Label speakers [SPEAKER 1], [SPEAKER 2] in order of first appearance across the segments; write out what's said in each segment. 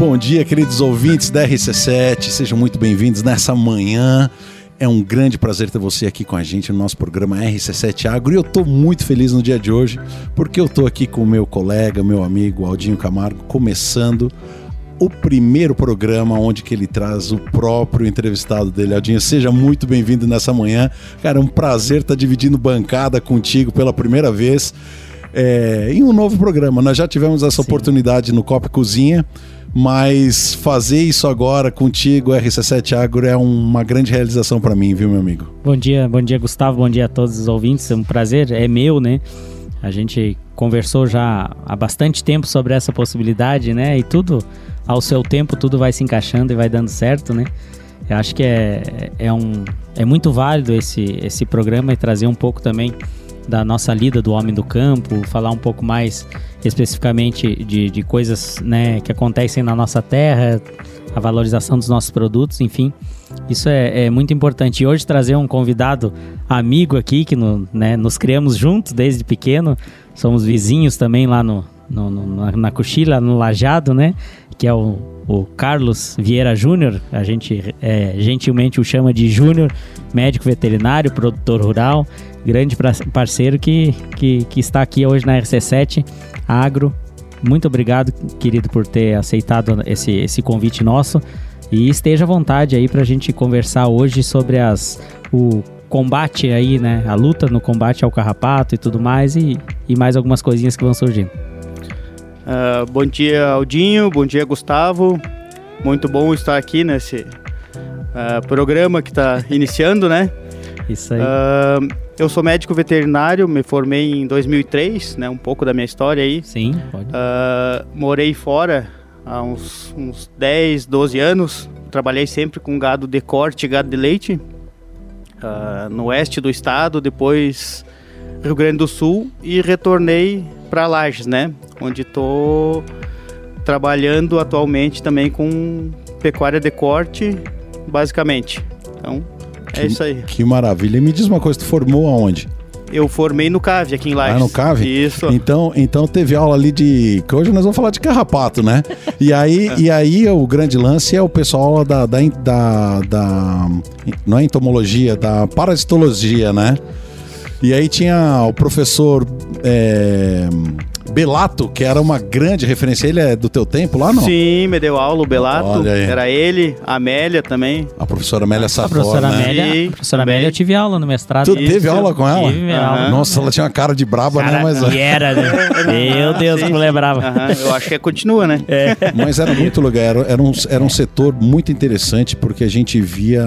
[SPEAKER 1] Bom dia, queridos ouvintes da RC7, sejam muito bem-vindos nessa manhã. É um grande prazer ter você aqui com a gente no nosso programa RC7 Agro e eu estou muito feliz no dia de hoje porque eu estou aqui com o meu colega, meu amigo Aldinho Camargo, começando o primeiro programa onde que ele traz o próprio entrevistado dele. Aldinho, seja muito bem-vindo nessa manhã. Cara, é um prazer estar dividindo bancada contigo pela primeira vez é, em um novo programa. Nós já tivemos essa Sim. oportunidade no Copa Cozinha mas fazer isso agora contigo, RC7 Agro, é uma grande realização para mim, viu, meu amigo?
[SPEAKER 2] Bom dia, bom dia, Gustavo, bom dia a todos os ouvintes. É um prazer, é meu, né? A gente conversou já há bastante tempo sobre essa possibilidade, né? E tudo, ao seu tempo, tudo vai se encaixando e vai dando certo, né? Eu acho que é, é, um, é muito válido esse, esse programa e trazer um pouco também da nossa lida do homem do campo, falar um pouco mais especificamente de, de coisas né, que acontecem na nossa terra, a valorização dos nossos produtos, enfim. Isso é, é muito importante. E hoje trazer um convidado amigo aqui, que no, né, nos criamos juntos desde pequeno, somos vizinhos também lá no, no, no na, na Cochila, no Lajado, né? Que é o, o Carlos Vieira Júnior, a gente é, gentilmente o chama de Júnior, médico veterinário, produtor rural, grande parceiro que, que, que está aqui hoje na RC7 Agro. Muito obrigado, querido, por ter aceitado esse, esse convite nosso. E esteja à vontade aí para a gente conversar hoje sobre as, o combate aí, né? A luta no combate ao carrapato e tudo mais, e, e mais algumas coisinhas que vão surgindo.
[SPEAKER 3] Uh, bom dia, Aldinho. Bom dia, Gustavo. Muito bom estar aqui nesse uh, programa que está iniciando, né?
[SPEAKER 2] Isso aí. Uh,
[SPEAKER 3] eu sou médico veterinário, me formei em 2003, né? Um pouco da minha história aí.
[SPEAKER 2] Sim,
[SPEAKER 3] pode. Morei fora há uns, uns 10, 12 anos. Trabalhei sempre com gado de corte, gado de leite. No oeste do estado, depois Rio Grande do Sul e retornei para Lages, né? Onde estou trabalhando atualmente também com pecuária de corte, basicamente. Então,
[SPEAKER 1] que,
[SPEAKER 3] é isso aí.
[SPEAKER 1] Que maravilha. E me diz uma coisa, tu formou aonde?
[SPEAKER 3] Eu formei no CAV aqui em Lages.
[SPEAKER 1] Ah, no CAV?
[SPEAKER 3] Isso.
[SPEAKER 1] Então, então teve aula ali de. Que hoje nós vamos falar de carrapato, né? E aí, e aí o grande lance é o pessoal da, da, da, da. Não é entomologia, da parasitologia, né? E aí tinha o professor. É, Belato, que era uma grande referência. Ele é do teu tempo lá, não?
[SPEAKER 3] Sim, me deu aula o Belato. Era ele, a Amélia também.
[SPEAKER 1] A professora Amélia Sartor,
[SPEAKER 2] A professora
[SPEAKER 1] né?
[SPEAKER 2] Amélia, a professora Amélia eu tive aula no mestrado.
[SPEAKER 1] Tu teve aula com ela?
[SPEAKER 2] Tive aula.
[SPEAKER 1] Nossa, ela tinha uma cara de braba,
[SPEAKER 2] cara,
[SPEAKER 1] né? Mas...
[SPEAKER 2] E era, né? Meu Deus, como lembrava.
[SPEAKER 3] Eu acho que continua, né?
[SPEAKER 1] É. Mas era muito legal. Era, era, um, era um setor muito interessante porque a gente via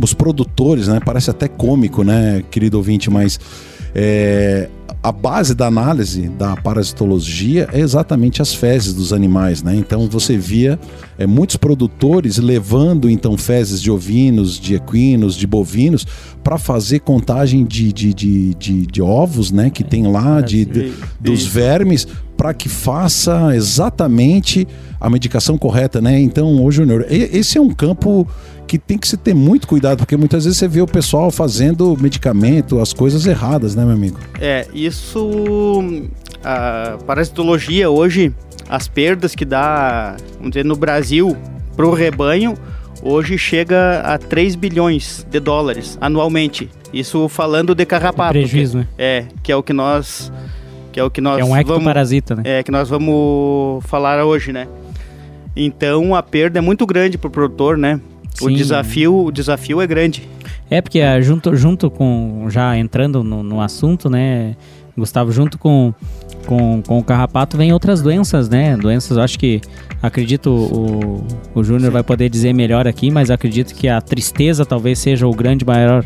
[SPEAKER 1] os produtores, né? Parece até cômico, né, querido ouvinte, mas... É, a base da análise da parasitologia é exatamente as fezes dos animais, né? Então você via é, muitos produtores levando então fezes de ovinos, de equinos, de bovinos para fazer contagem de, de, de, de, de ovos, né? Que tem lá de, de dos vermes para que faça exatamente a medicação correta, né? Então, ô Júnior, esse é um campo que tem que se ter muito cuidado, porque muitas vezes você vê o pessoal fazendo medicamento, as coisas erradas, né, meu amigo?
[SPEAKER 3] É, isso. A parasitologia hoje, as perdas que dá, vamos dizer, no Brasil pro rebanho, hoje chega a 3 bilhões de dólares anualmente. Isso falando de carrapato.
[SPEAKER 2] Prejuízo,
[SPEAKER 3] que,
[SPEAKER 2] né?
[SPEAKER 3] É, que é o que nós. Que é o que nós.
[SPEAKER 2] É um ectoparasita,
[SPEAKER 3] vamos,
[SPEAKER 2] né?
[SPEAKER 3] É, que nós vamos falar hoje, né? Então a perda é muito grande pro produtor, né? O desafio, o desafio é grande.
[SPEAKER 2] É, porque uh, junto, junto com, já entrando no, no assunto, né, Gustavo, junto com, com, com o carrapato vem outras doenças, né? Doenças, acho que, acredito, o, o Júnior vai poder dizer melhor aqui, mas acredito que a tristeza talvez seja o grande maior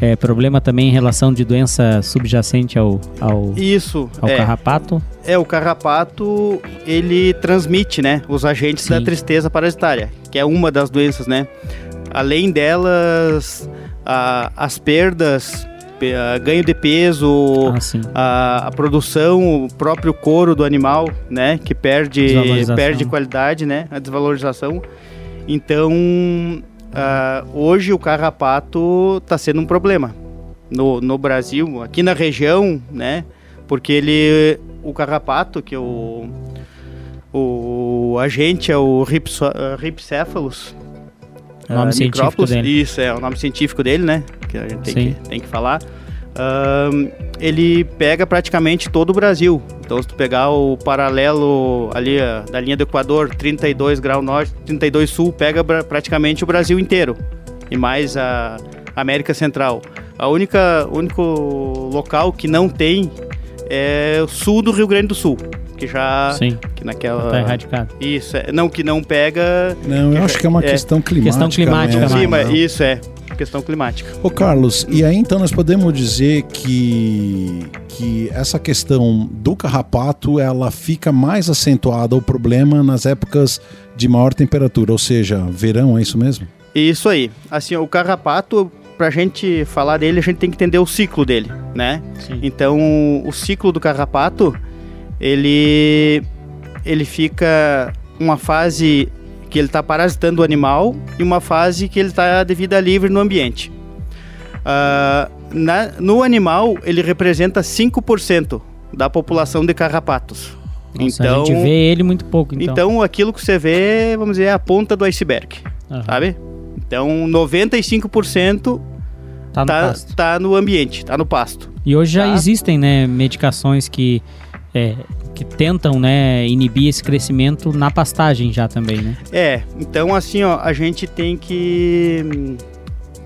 [SPEAKER 2] é, problema também em relação de doença subjacente ao, ao,
[SPEAKER 3] Isso,
[SPEAKER 2] ao é, carrapato.
[SPEAKER 3] É, o carrapato, ele transmite, né, os agentes Sim. da tristeza parasitária, que é uma das doenças, né? Além delas, a, as perdas, a, ganho de peso,
[SPEAKER 2] ah,
[SPEAKER 3] a, a, produção, o próprio couro do animal, né, que perde, perde qualidade, né, a desvalorização. Então, uh, hoje o carrapato está sendo um problema no, no Brasil, aqui na região, né? Porque ele, o carrapato, que o, o agente é o Ripso, uh, Ripcephalus.
[SPEAKER 2] O nome
[SPEAKER 3] uh,
[SPEAKER 2] científico dele.
[SPEAKER 3] Isso, é o nome científico dele, né? Que a gente tem, que, tem que falar. Uh, ele pega praticamente todo o Brasil. Então, se tu pegar o paralelo ali da linha do Equador, 32 graus norte, 32 sul, pega praticamente o Brasil inteiro. E mais a América Central. A única único local que não tem é o sul do Rio Grande do Sul, que já
[SPEAKER 2] Sim.
[SPEAKER 3] que naquela
[SPEAKER 2] tá erradicado.
[SPEAKER 3] Isso, é, não que não pega
[SPEAKER 1] Não, eu acho que é uma
[SPEAKER 3] é,
[SPEAKER 1] questão climática.
[SPEAKER 2] questão climática,
[SPEAKER 1] mesmo,
[SPEAKER 3] Sim, mas
[SPEAKER 1] não.
[SPEAKER 3] isso é questão climática.
[SPEAKER 1] Ô Carlos, e aí então nós podemos dizer que, que essa questão do carrapato ela fica mais acentuada o problema nas épocas de maior temperatura, ou seja, verão, é isso mesmo?
[SPEAKER 3] Isso aí. Assim, o carrapato, pra gente falar dele, a gente tem que entender o ciclo dele, né?
[SPEAKER 2] Sim.
[SPEAKER 3] Então, o ciclo do carrapato, ele ele fica uma fase que ele está parasitando o animal e uma fase que ele está de vida livre no ambiente. Ah, na, no animal, ele representa 5% da população de carrapatos.
[SPEAKER 2] Nossa,
[SPEAKER 3] então,
[SPEAKER 2] a gente vê ele muito pouco, então.
[SPEAKER 3] então, aquilo que você vê, vamos dizer, é a ponta do iceberg,
[SPEAKER 2] Aham.
[SPEAKER 3] sabe? Então, 95%
[SPEAKER 2] tá no
[SPEAKER 3] tá, tá no ambiente, tá no pasto.
[SPEAKER 2] E hoje já
[SPEAKER 3] Tá.
[SPEAKER 2] existem, né, medicações que, é, que tentam, né, inibir esse crescimento na pastagem já também, né?
[SPEAKER 3] É, então assim, ó, a gente tem que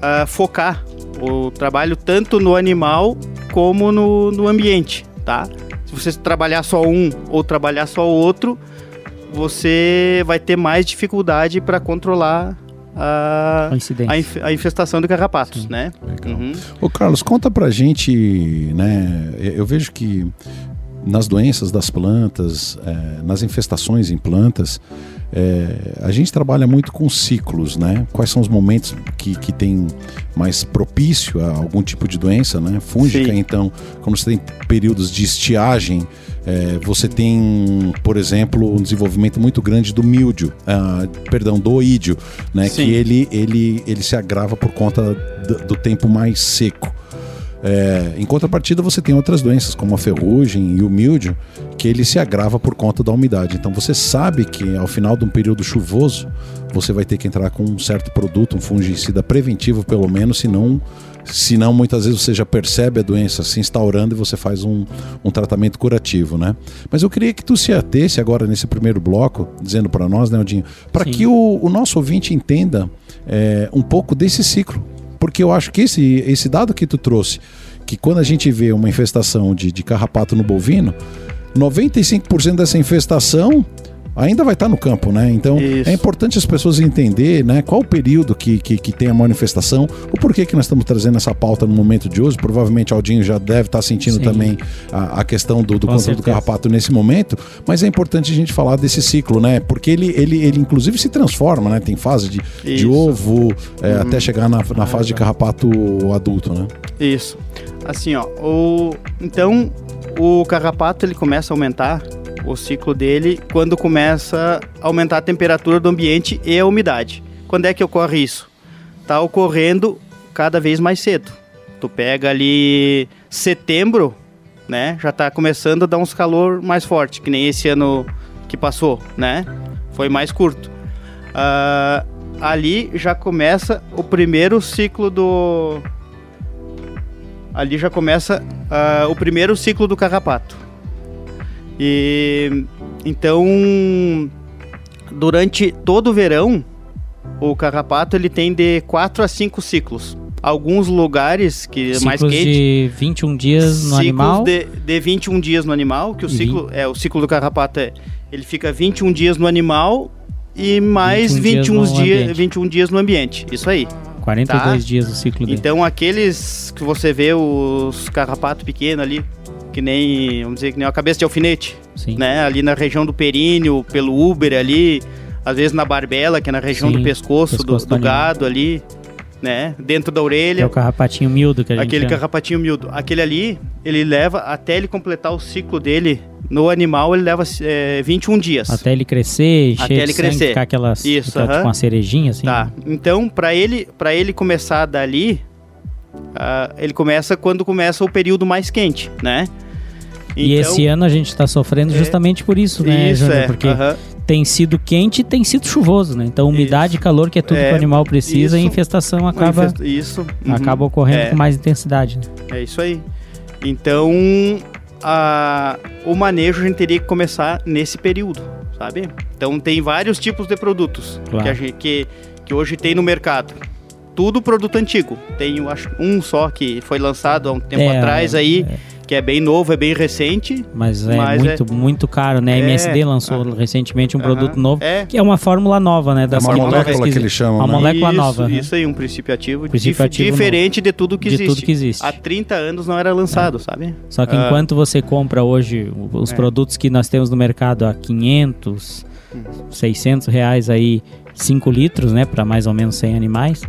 [SPEAKER 3] ah, focar o trabalho tanto no animal como no, no ambiente, tá? Se você trabalhar só um ou trabalhar só o outro, você vai ter mais dificuldade para controlar a, a, inf- a infestação de carrapatos,
[SPEAKER 2] Sim.
[SPEAKER 3] né?
[SPEAKER 1] Legal.
[SPEAKER 3] Uhum.
[SPEAKER 1] Ô Carlos, conta pra gente, né? Eu vejo que nas doenças das plantas, eh, nas infestações em plantas, eh, a gente trabalha muito com ciclos, né? Quais são os momentos que, que tem mais propício a algum tipo de doença, né? Fúngica,
[SPEAKER 3] Sim.
[SPEAKER 1] então, quando você tem períodos de estiagem, eh, você tem, por exemplo, um desenvolvimento muito grande do míldio, ah, perdão, do oídio, né?
[SPEAKER 3] Sim.
[SPEAKER 1] Que ele, ele, ele se agrava por conta do, do tempo mais seco. É, em contrapartida, você tem outras doenças, como a ferrugem e o míldio, que ele se agrava por conta da umidade. Então, você sabe que ao final de um período chuvoso, você vai ter que entrar com um certo produto, um fungicida preventivo, pelo menos, senão, senão muitas vezes você já percebe a doença se instaurando e você faz um, um tratamento curativo, né? Mas eu queria que tu se atesse agora nesse primeiro bloco, dizendo para nós, né, Aldinho, para que o, o nosso ouvinte entenda é, um pouco desse ciclo. Porque eu acho que esse, esse dado que tu trouxe, que quando a gente vê uma infestação de, de carrapato no bovino, 95% dessa infestação ainda vai estar no campo, né? Então
[SPEAKER 3] Isso.
[SPEAKER 1] é importante as pessoas entender, né, qual o período que, que, que tem a manifestação, o porquê que nós estamos trazendo essa pauta no momento de hoje. Provavelmente o Aldinho já deve estar sentindo
[SPEAKER 2] Sim.
[SPEAKER 1] também a, a questão do, do
[SPEAKER 2] Com
[SPEAKER 1] controle do carrapato nesse momento, mas é importante a gente falar desse ciclo, né? Porque ele, ele, ele inclusive se transforma, né? Tem fase de, de
[SPEAKER 3] Isso.
[SPEAKER 1] Ovo é, até chegar na, na fase de carrapato adulto, né?
[SPEAKER 3] Isso. Assim, ó, o então o carrapato ele começa a aumentar o ciclo dele quando começa a aumentar a temperatura do ambiente e a umidade. Quando é que ocorre isso? Tá ocorrendo cada vez mais cedo. Tu pega ali setembro, né? Já tá começando a dar uns calor mais forte, que nem esse ano que passou, né? Foi mais curto. Ah, ali já começa o primeiro ciclo do ali já começa ah, o primeiro ciclo do carrapato. E então durante todo o verão o carrapato ele tem de 4 a 5 ciclos. Alguns lugares que é mais
[SPEAKER 2] Ciclos
[SPEAKER 3] quente
[SPEAKER 2] de 21 dias no
[SPEAKER 3] ciclos
[SPEAKER 2] animal.
[SPEAKER 3] De, de 21 dias no animal, que o ciclo é o ciclo do carrapato é ele fica 21 dias no animal e mais
[SPEAKER 2] 21 dias
[SPEAKER 3] 21
[SPEAKER 2] no
[SPEAKER 3] dias,
[SPEAKER 2] ambiente.
[SPEAKER 3] 21 dias no ambiente. Isso aí.
[SPEAKER 2] 42
[SPEAKER 3] tá.
[SPEAKER 2] dias o ciclo dele.
[SPEAKER 3] Então aqueles que você vê os carrapatos pequenos ali, que nem, vamos dizer, que nem a cabeça de alfinete,
[SPEAKER 2] Sim.
[SPEAKER 3] né? Ali na região do períneo, pelo úber ali, às vezes na barbela, que é na região
[SPEAKER 2] Sim,
[SPEAKER 3] do pescoço, do,
[SPEAKER 2] pescoço do
[SPEAKER 3] do gado ali, né? Dentro da
[SPEAKER 2] Que é
[SPEAKER 3] orelha.
[SPEAKER 2] o carrapatinho miúdo que a gente
[SPEAKER 3] Aquele
[SPEAKER 2] chama.
[SPEAKER 3] carrapatinho miúdo. Aquele ali, ele leva, até ele completar o ciclo dele no animal, ele leva é, 21 dias.
[SPEAKER 2] Até ele crescer,
[SPEAKER 3] Até ele
[SPEAKER 2] sangue,
[SPEAKER 3] crescer.
[SPEAKER 2] ficar aquelas,
[SPEAKER 3] Isso,
[SPEAKER 2] aquela,
[SPEAKER 3] aham.
[SPEAKER 2] tipo uma cerejinha assim.
[SPEAKER 3] Tá. Então, para ele, para ele começar dali, ah, ele começa quando começa o período mais quente, né?
[SPEAKER 2] E
[SPEAKER 3] Então-
[SPEAKER 2] esse ano a gente tá sofrendo
[SPEAKER 3] É.
[SPEAKER 2] justamente por isso, né,
[SPEAKER 3] isso
[SPEAKER 2] Júnior?
[SPEAKER 3] é.
[SPEAKER 2] Porque
[SPEAKER 3] aham.
[SPEAKER 2] tem sido quente e tem sido chuvoso, né? Então, umidade
[SPEAKER 3] Isso.
[SPEAKER 2] e calor, que é tudo
[SPEAKER 3] É,
[SPEAKER 2] que o animal precisa, e a
[SPEAKER 3] isso.
[SPEAKER 2] infestação acaba,
[SPEAKER 3] Infest- Isso. uhum.
[SPEAKER 2] acaba ocorrendo
[SPEAKER 3] É.
[SPEAKER 2] com mais intensidade. Né?
[SPEAKER 3] É isso aí. Então, a- o manejo a gente teria que começar nesse período, sabe? Então, tem vários tipos de produtos
[SPEAKER 2] Claro.
[SPEAKER 3] que, gente- que, que hoje tem no mercado. Tudo produto antigo. Tem, eu acho, um só que foi lançado há um tempo
[SPEAKER 2] É,
[SPEAKER 3] atrás aí,
[SPEAKER 2] é.
[SPEAKER 3] que é bem novo, é bem recente.
[SPEAKER 2] Mas é
[SPEAKER 3] Mas
[SPEAKER 2] muito, muito caro, né? A
[SPEAKER 3] É,
[SPEAKER 2] MSD lançou recentemente um produto novo,
[SPEAKER 3] É.
[SPEAKER 2] que é uma fórmula nova, né?
[SPEAKER 1] É
[SPEAKER 2] Das
[SPEAKER 1] uma
[SPEAKER 2] que-
[SPEAKER 1] molécula
[SPEAKER 2] pesquisa-
[SPEAKER 1] que eles chamam,
[SPEAKER 2] Uma
[SPEAKER 1] né?
[SPEAKER 2] molécula
[SPEAKER 3] isso,
[SPEAKER 2] nova.
[SPEAKER 3] Isso aí, um princípio ativo,
[SPEAKER 2] Princípio
[SPEAKER 3] dif-
[SPEAKER 2] ativo
[SPEAKER 3] diferente de tudo que
[SPEAKER 2] de
[SPEAKER 3] existe.
[SPEAKER 2] tudo que existe.
[SPEAKER 3] Há 30 anos não era lançado, sabe?
[SPEAKER 2] Só que
[SPEAKER 3] Ah.
[SPEAKER 2] enquanto você compra hoje os
[SPEAKER 3] É.
[SPEAKER 2] produtos que nós temos no mercado a 500,
[SPEAKER 3] Hum.
[SPEAKER 2] 600 reais aí, 5 litros, né? Para mais ou menos 100 animais.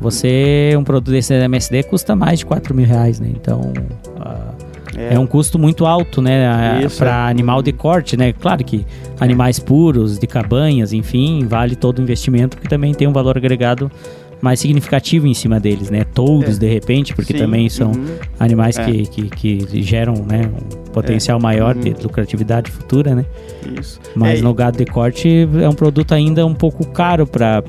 [SPEAKER 2] Você, um produto desse da MSD custa mais de 4 mil reais, né? Então, ah, é. um custo muito alto, né? Para
[SPEAKER 3] é.
[SPEAKER 2] animal de corte, né? Claro que animais puros, de cabanhas, enfim, vale todo o investimento, que também tem um valor agregado mais significativo em cima deles, né? Touros,
[SPEAKER 3] É.
[SPEAKER 2] de repente, porque
[SPEAKER 3] Sim,
[SPEAKER 2] também são
[SPEAKER 3] uhum.
[SPEAKER 2] animais
[SPEAKER 3] É.
[SPEAKER 2] que, que, que geram né, um potencial maior de
[SPEAKER 3] Uhum.
[SPEAKER 2] lucratividade futura, né?
[SPEAKER 3] Isso.
[SPEAKER 2] Mas
[SPEAKER 3] É,
[SPEAKER 2] no gado de corte é um produto ainda um pouco caro para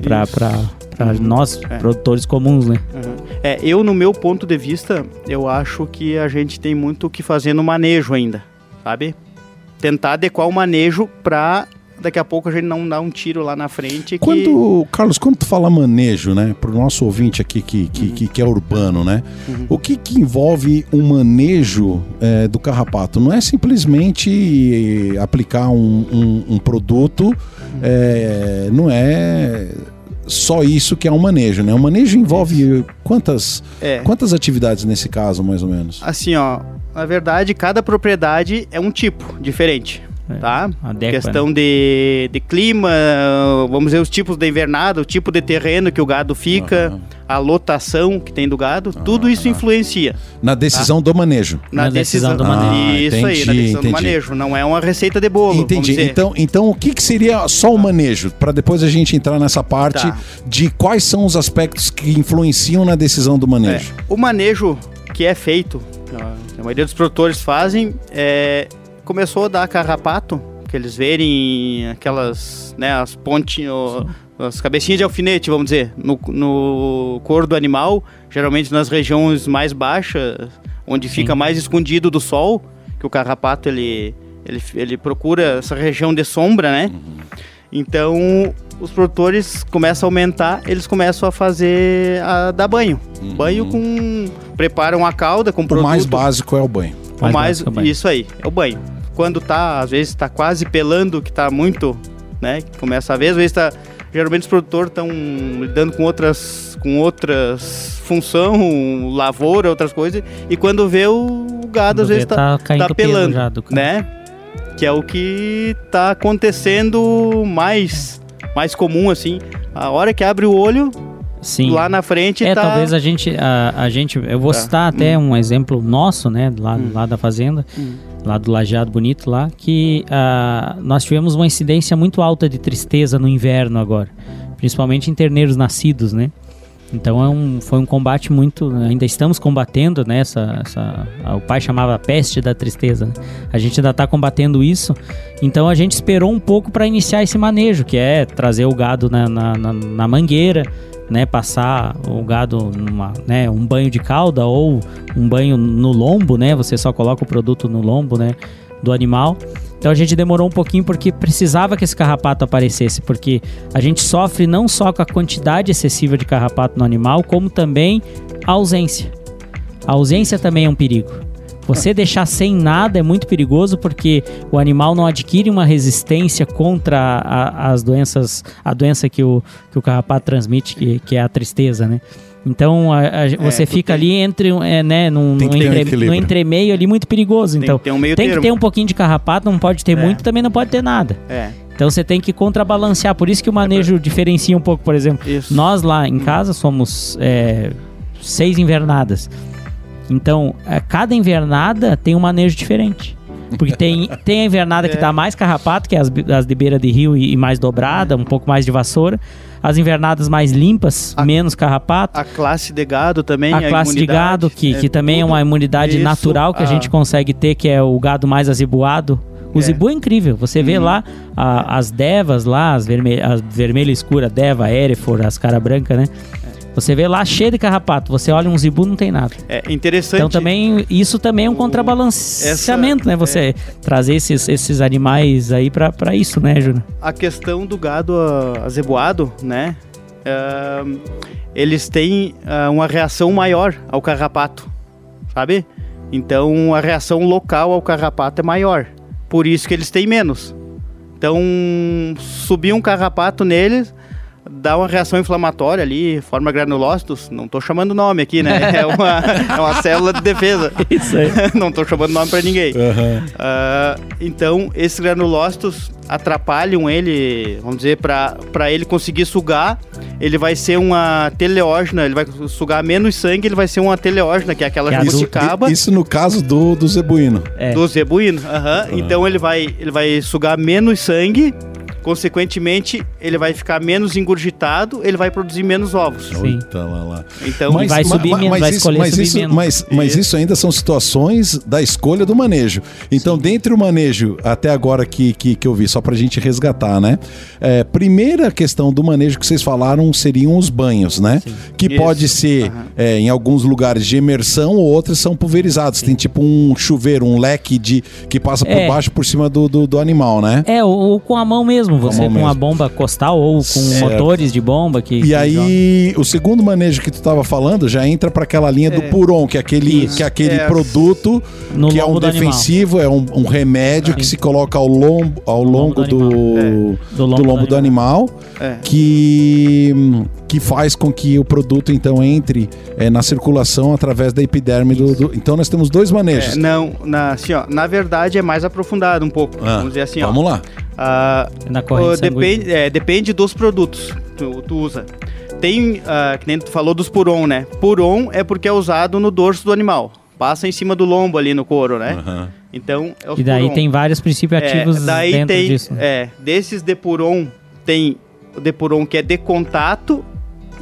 [SPEAKER 3] Isso. Uhum.
[SPEAKER 2] nós,
[SPEAKER 3] É.
[SPEAKER 2] produtores comuns, né?
[SPEAKER 3] Uhum. É, eu, no meu ponto de vista, eu acho que a gente tem muito o que fazer no manejo ainda, sabe? Tentar adequar o manejo pra daqui a pouco a gente não dar um tiro lá na frente. Que...
[SPEAKER 1] Quando, Carlos, quando tu fala manejo, né, pro nosso ouvinte aqui que, que, que, que é urbano, né,
[SPEAKER 3] Uhum.
[SPEAKER 1] o que, que envolve o manejo é, do carrapato? Não é simplesmente aplicar um, um, um produto, é, não é só isso que é um manejo, né? O manejo envolve quantas,
[SPEAKER 3] É,
[SPEAKER 1] quantas atividades nesse caso, mais ou menos?
[SPEAKER 3] assim, ó, na verdade, cada propriedade é um tipo diferente.
[SPEAKER 2] É,
[SPEAKER 3] Tá?
[SPEAKER 2] adequa,
[SPEAKER 3] Questão de, de clima, vamos dizer, os tipos de invernada, o tipo de terreno que o gado fica,
[SPEAKER 1] Aham.
[SPEAKER 3] a lotação que tem do gado, tudo isso
[SPEAKER 1] Ah.
[SPEAKER 3] influencia.
[SPEAKER 1] Na decisão do manejo.
[SPEAKER 2] Na decisão do
[SPEAKER 3] manejo.
[SPEAKER 1] manejo.
[SPEAKER 3] Isso
[SPEAKER 1] Ah,
[SPEAKER 3] aí, na
[SPEAKER 1] entendi,
[SPEAKER 3] decisão
[SPEAKER 1] entendi.
[SPEAKER 3] do manejo. Não é uma receita de bolo. vamos
[SPEAKER 1] Entendi.
[SPEAKER 3] dizer.
[SPEAKER 1] Então, então, o que, que seria só o manejo? Para depois a gente entrar nessa parte
[SPEAKER 3] Tá.
[SPEAKER 1] de quais são os aspectos que influenciam na decisão do
[SPEAKER 3] É,
[SPEAKER 1] manejo.
[SPEAKER 3] o manejo que é feito, a maioria dos produtores fazem, é, começou a dar carrapato, que eles verem aquelas, né, as pontinhas, as cabecinhas de alfinete, vamos dizer, no, no couro do animal, geralmente nas regiões mais baixas, onde fica mais escondido do sol, que o carrapato ele, ele, ele procura essa região de sombra, né? Então os produtores começam a aumentar, eles começam a fazer a dar banho. Banho com preparam a cauda com
[SPEAKER 1] O
[SPEAKER 3] produto.
[SPEAKER 1] mais básico é o banho.
[SPEAKER 3] o mais
[SPEAKER 2] básico é o banho.
[SPEAKER 3] isso aí, é o banho. Quando tá, às vezes tá quase pelando, que tá muito, né? Começa a ver, às vezes tá geralmente os produtores estão lidando com outras com outras função, lavoura, outras coisas, e quando vê o gado às
[SPEAKER 2] Quando
[SPEAKER 3] vezes
[SPEAKER 2] vê,
[SPEAKER 3] tá,
[SPEAKER 2] tá caindo
[SPEAKER 3] tá
[SPEAKER 2] pelo
[SPEAKER 3] pelando,
[SPEAKER 2] já
[SPEAKER 3] né? Que é o que tá acontecendo mais mais comum assim. A hora que abre o olho,
[SPEAKER 2] Sim.
[SPEAKER 3] lá na frente
[SPEAKER 2] É,
[SPEAKER 3] tá
[SPEAKER 2] talvez a gente, a, a gente, eu vou
[SPEAKER 3] Tá.
[SPEAKER 2] citar até um exemplo nosso, né, lá,
[SPEAKER 3] Hum.
[SPEAKER 2] lá da fazenda,
[SPEAKER 3] Hum.
[SPEAKER 2] lá do Lajeado Bonito lá, que ah, nós tivemos uma incidência muito alta de tristeza no inverno agora, principalmente em terneiros nascidos, né? Então é um, foi um combate muito, ainda estamos combatendo, né? Essa, essa- o pai chamava peste da tristeza. né? A gente ainda está combatendo isso. Então a gente esperou um pouco para iniciar esse manejo, que é trazer o gado na, na, na- na mangueira, né? Passar o gado numa, né? Um banho de cauda ou um banho no lombo, né? Você só coloca o produto no lombo, né? Do animal. Então a gente demorou um pouquinho porque precisava que esse carrapato aparecesse, porque a gente sofre não só com a quantidade excessiva de carrapato no animal, como também a ausência. A ausência também é um perigo. Você deixar sem nada é muito perigoso porque o animal não adquire uma resistência contra a- a- as doenças, a doença que o, que o carrapato transmite, que, que é a tristeza, né? Então a- a- você
[SPEAKER 3] tu
[SPEAKER 2] fica
[SPEAKER 3] tem-
[SPEAKER 2] ali entre, um- é, né, num, num
[SPEAKER 1] um
[SPEAKER 2] entre-
[SPEAKER 1] equilíbrio.
[SPEAKER 2] no entremeio ali muito perigoso.
[SPEAKER 3] tem
[SPEAKER 2] Então
[SPEAKER 3] que ter um meio
[SPEAKER 2] tem que ter um pouquinho de carrapato, não pode ter
[SPEAKER 3] É.
[SPEAKER 2] muito, também não pode ter nada.
[SPEAKER 3] É,
[SPEAKER 2] Então você tem que contrabalancear. Por isso que o manejo diferencia um pouco, por exemplo.
[SPEAKER 3] isso.
[SPEAKER 2] Nós lá em casa somos é, seis invernadas. Então, é, cada invernada tem um manejo diferente. Porque tem, tem a invernada que
[SPEAKER 3] É.
[SPEAKER 2] dá mais carrapato, que é as, as de beira de rio e, e mais dobrada, um pouco mais de vassoura. As invernadas mais limpas,
[SPEAKER 3] A-
[SPEAKER 2] menos carrapato.
[SPEAKER 3] A classe de gado também.
[SPEAKER 2] A classe de gado, que, que também é uma imunidade
[SPEAKER 3] Isso,
[SPEAKER 2] natural que a
[SPEAKER 3] a-
[SPEAKER 2] gente consegue ter, que é o gado mais azibuado, O
[SPEAKER 3] É.
[SPEAKER 2] zebu é incrível. Você vê
[SPEAKER 3] Uhum.
[SPEAKER 2] lá a- as devas lá, as, verme as vermelha escura, deva, erefor, as cara branca, né? Você vê lá cheio de carrapato. Você olha um zebu, não tem nada.
[SPEAKER 3] É interessante.
[SPEAKER 2] Então também isso também é um
[SPEAKER 3] O-
[SPEAKER 2] contrabalanceamento,
[SPEAKER 3] essa-
[SPEAKER 2] né? Você trazer esses, esses animais aí pra pra isso, né, Júnior?
[SPEAKER 3] a questão do gado ah, azeboado, né? ah, eles têm ah, uma reação maior ao carrapato, sabe? Então a reação local ao carrapato é maior. Por isso que eles têm menos. Então, subir um carrapato neles dá uma reação inflamatória ali, forma granulócitos. Não tô chamando nome aqui, né? É uma, é uma célula de defesa.
[SPEAKER 2] Isso aí.
[SPEAKER 3] não tô chamando nome pra ninguém.
[SPEAKER 1] Aham.
[SPEAKER 3] Ah, então, esses granulócitos atrapalham ele, vamos dizer, para ele conseguir sugar, ele vai ser uma teleógena, ele vai sugar menos sangue, ele vai ser uma teleógena, que é aquela
[SPEAKER 2] Que é a
[SPEAKER 1] Isso,
[SPEAKER 3] jabuticaba
[SPEAKER 1] i- isso no caso do, do zebuíno.
[SPEAKER 2] É.
[SPEAKER 3] do zebuíno. aham. Então ele vai, ele vai sugar menos sangue, consequentemente ele vai ficar menos engurgitado, ele vai produzir menos ovos.
[SPEAKER 2] Sim.
[SPEAKER 1] Eita, lá, lá.
[SPEAKER 3] Então,
[SPEAKER 2] Mas- vai subir menos, vai
[SPEAKER 1] isso,
[SPEAKER 2] escolher
[SPEAKER 1] mas
[SPEAKER 2] subir
[SPEAKER 1] isso,
[SPEAKER 2] menos.
[SPEAKER 1] Mas, mas
[SPEAKER 3] Isso.
[SPEAKER 1] isso ainda são situações da escolha do manejo. Então, dentre o manejo, até agora que, que, que eu vi, só pra gente resgatar, né? É, primeira questão do manejo que vocês falaram seriam os banhos, né? Que
[SPEAKER 3] Isso.
[SPEAKER 1] pode ser é, em alguns lugares de imersão ou outros são pulverizados. Tem tipo um chuveiro, um leque de que passa por
[SPEAKER 2] É.
[SPEAKER 1] baixo por cima do, do, do animal, né?
[SPEAKER 2] É, ou, ou com a mão mesmo, você
[SPEAKER 1] mão
[SPEAKER 2] com
[SPEAKER 1] mesmo.
[SPEAKER 2] a bomba costal ou com
[SPEAKER 1] Certo.
[SPEAKER 2] motores de bomba que.
[SPEAKER 1] E
[SPEAKER 2] que
[SPEAKER 1] aí, o segundo manejo que tu tava falando já entra para aquela linha do
[SPEAKER 3] É.
[SPEAKER 1] Puron, que é aquele,
[SPEAKER 2] Isso.
[SPEAKER 1] que é aquele
[SPEAKER 3] É.
[SPEAKER 1] produto
[SPEAKER 2] No
[SPEAKER 1] que é um
[SPEAKER 2] do animal.
[SPEAKER 1] defensivo, é um, um remédio que se coloca ao, lombo, ao
[SPEAKER 2] No
[SPEAKER 1] longo
[SPEAKER 2] do
[SPEAKER 1] do,
[SPEAKER 2] animal.
[SPEAKER 1] do
[SPEAKER 2] Do
[SPEAKER 1] lombo, do,
[SPEAKER 2] do
[SPEAKER 1] animal,
[SPEAKER 3] é.
[SPEAKER 1] que, que faz com que o produto então entre é, na circulação através da epiderme do, do- Então nós temos dois manejos.
[SPEAKER 3] É, não, na, assim, ó, na verdade é mais aprofundado um pouco.
[SPEAKER 1] Ah,
[SPEAKER 3] vamos dizer assim, ó.
[SPEAKER 1] Vamos lá.
[SPEAKER 3] Ah,
[SPEAKER 2] Na corrente
[SPEAKER 3] depende, é, depende dos produtos que tu, tu usa. Tem, ah, que nem tu falou dos puron, né? Puron é porque é usado no dorso do animal. Passa em cima do lombo ali no couro, né?
[SPEAKER 1] Aham.
[SPEAKER 3] Então, é
[SPEAKER 2] E daí
[SPEAKER 3] puron.
[SPEAKER 2] tem vários princípios
[SPEAKER 3] É,
[SPEAKER 2] ativos
[SPEAKER 3] daí
[SPEAKER 2] dentro
[SPEAKER 3] tem,
[SPEAKER 2] disso.
[SPEAKER 3] É, desses depuron, tem o depuron que é de contato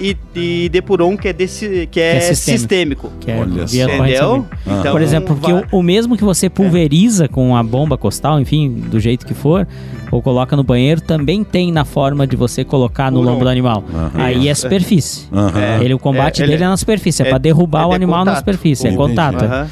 [SPEAKER 3] e, e depuron que é, desse, que é,
[SPEAKER 2] é sistêmico.
[SPEAKER 3] sistêmico.
[SPEAKER 2] Que é
[SPEAKER 1] Olha
[SPEAKER 2] via
[SPEAKER 3] Entendeu?
[SPEAKER 1] Ah.
[SPEAKER 3] Então,
[SPEAKER 2] Por exemplo, porque o, o mesmo que você pulveriza com a bomba costal, enfim, do jeito que for, ou coloca no banheiro, também tem na forma de você colocar no
[SPEAKER 3] Puron.
[SPEAKER 2] lombo do animal.
[SPEAKER 1] Aham.
[SPEAKER 2] Aí é superfície.
[SPEAKER 1] Aham.
[SPEAKER 2] Ele, o combate
[SPEAKER 3] É, ele
[SPEAKER 2] dele é,
[SPEAKER 3] é-
[SPEAKER 2] na superfície, é,
[SPEAKER 3] é-
[SPEAKER 2] pra derrubar
[SPEAKER 3] é
[SPEAKER 2] o animal na
[SPEAKER 3] contato.
[SPEAKER 2] superfície, é contato.
[SPEAKER 3] Aham.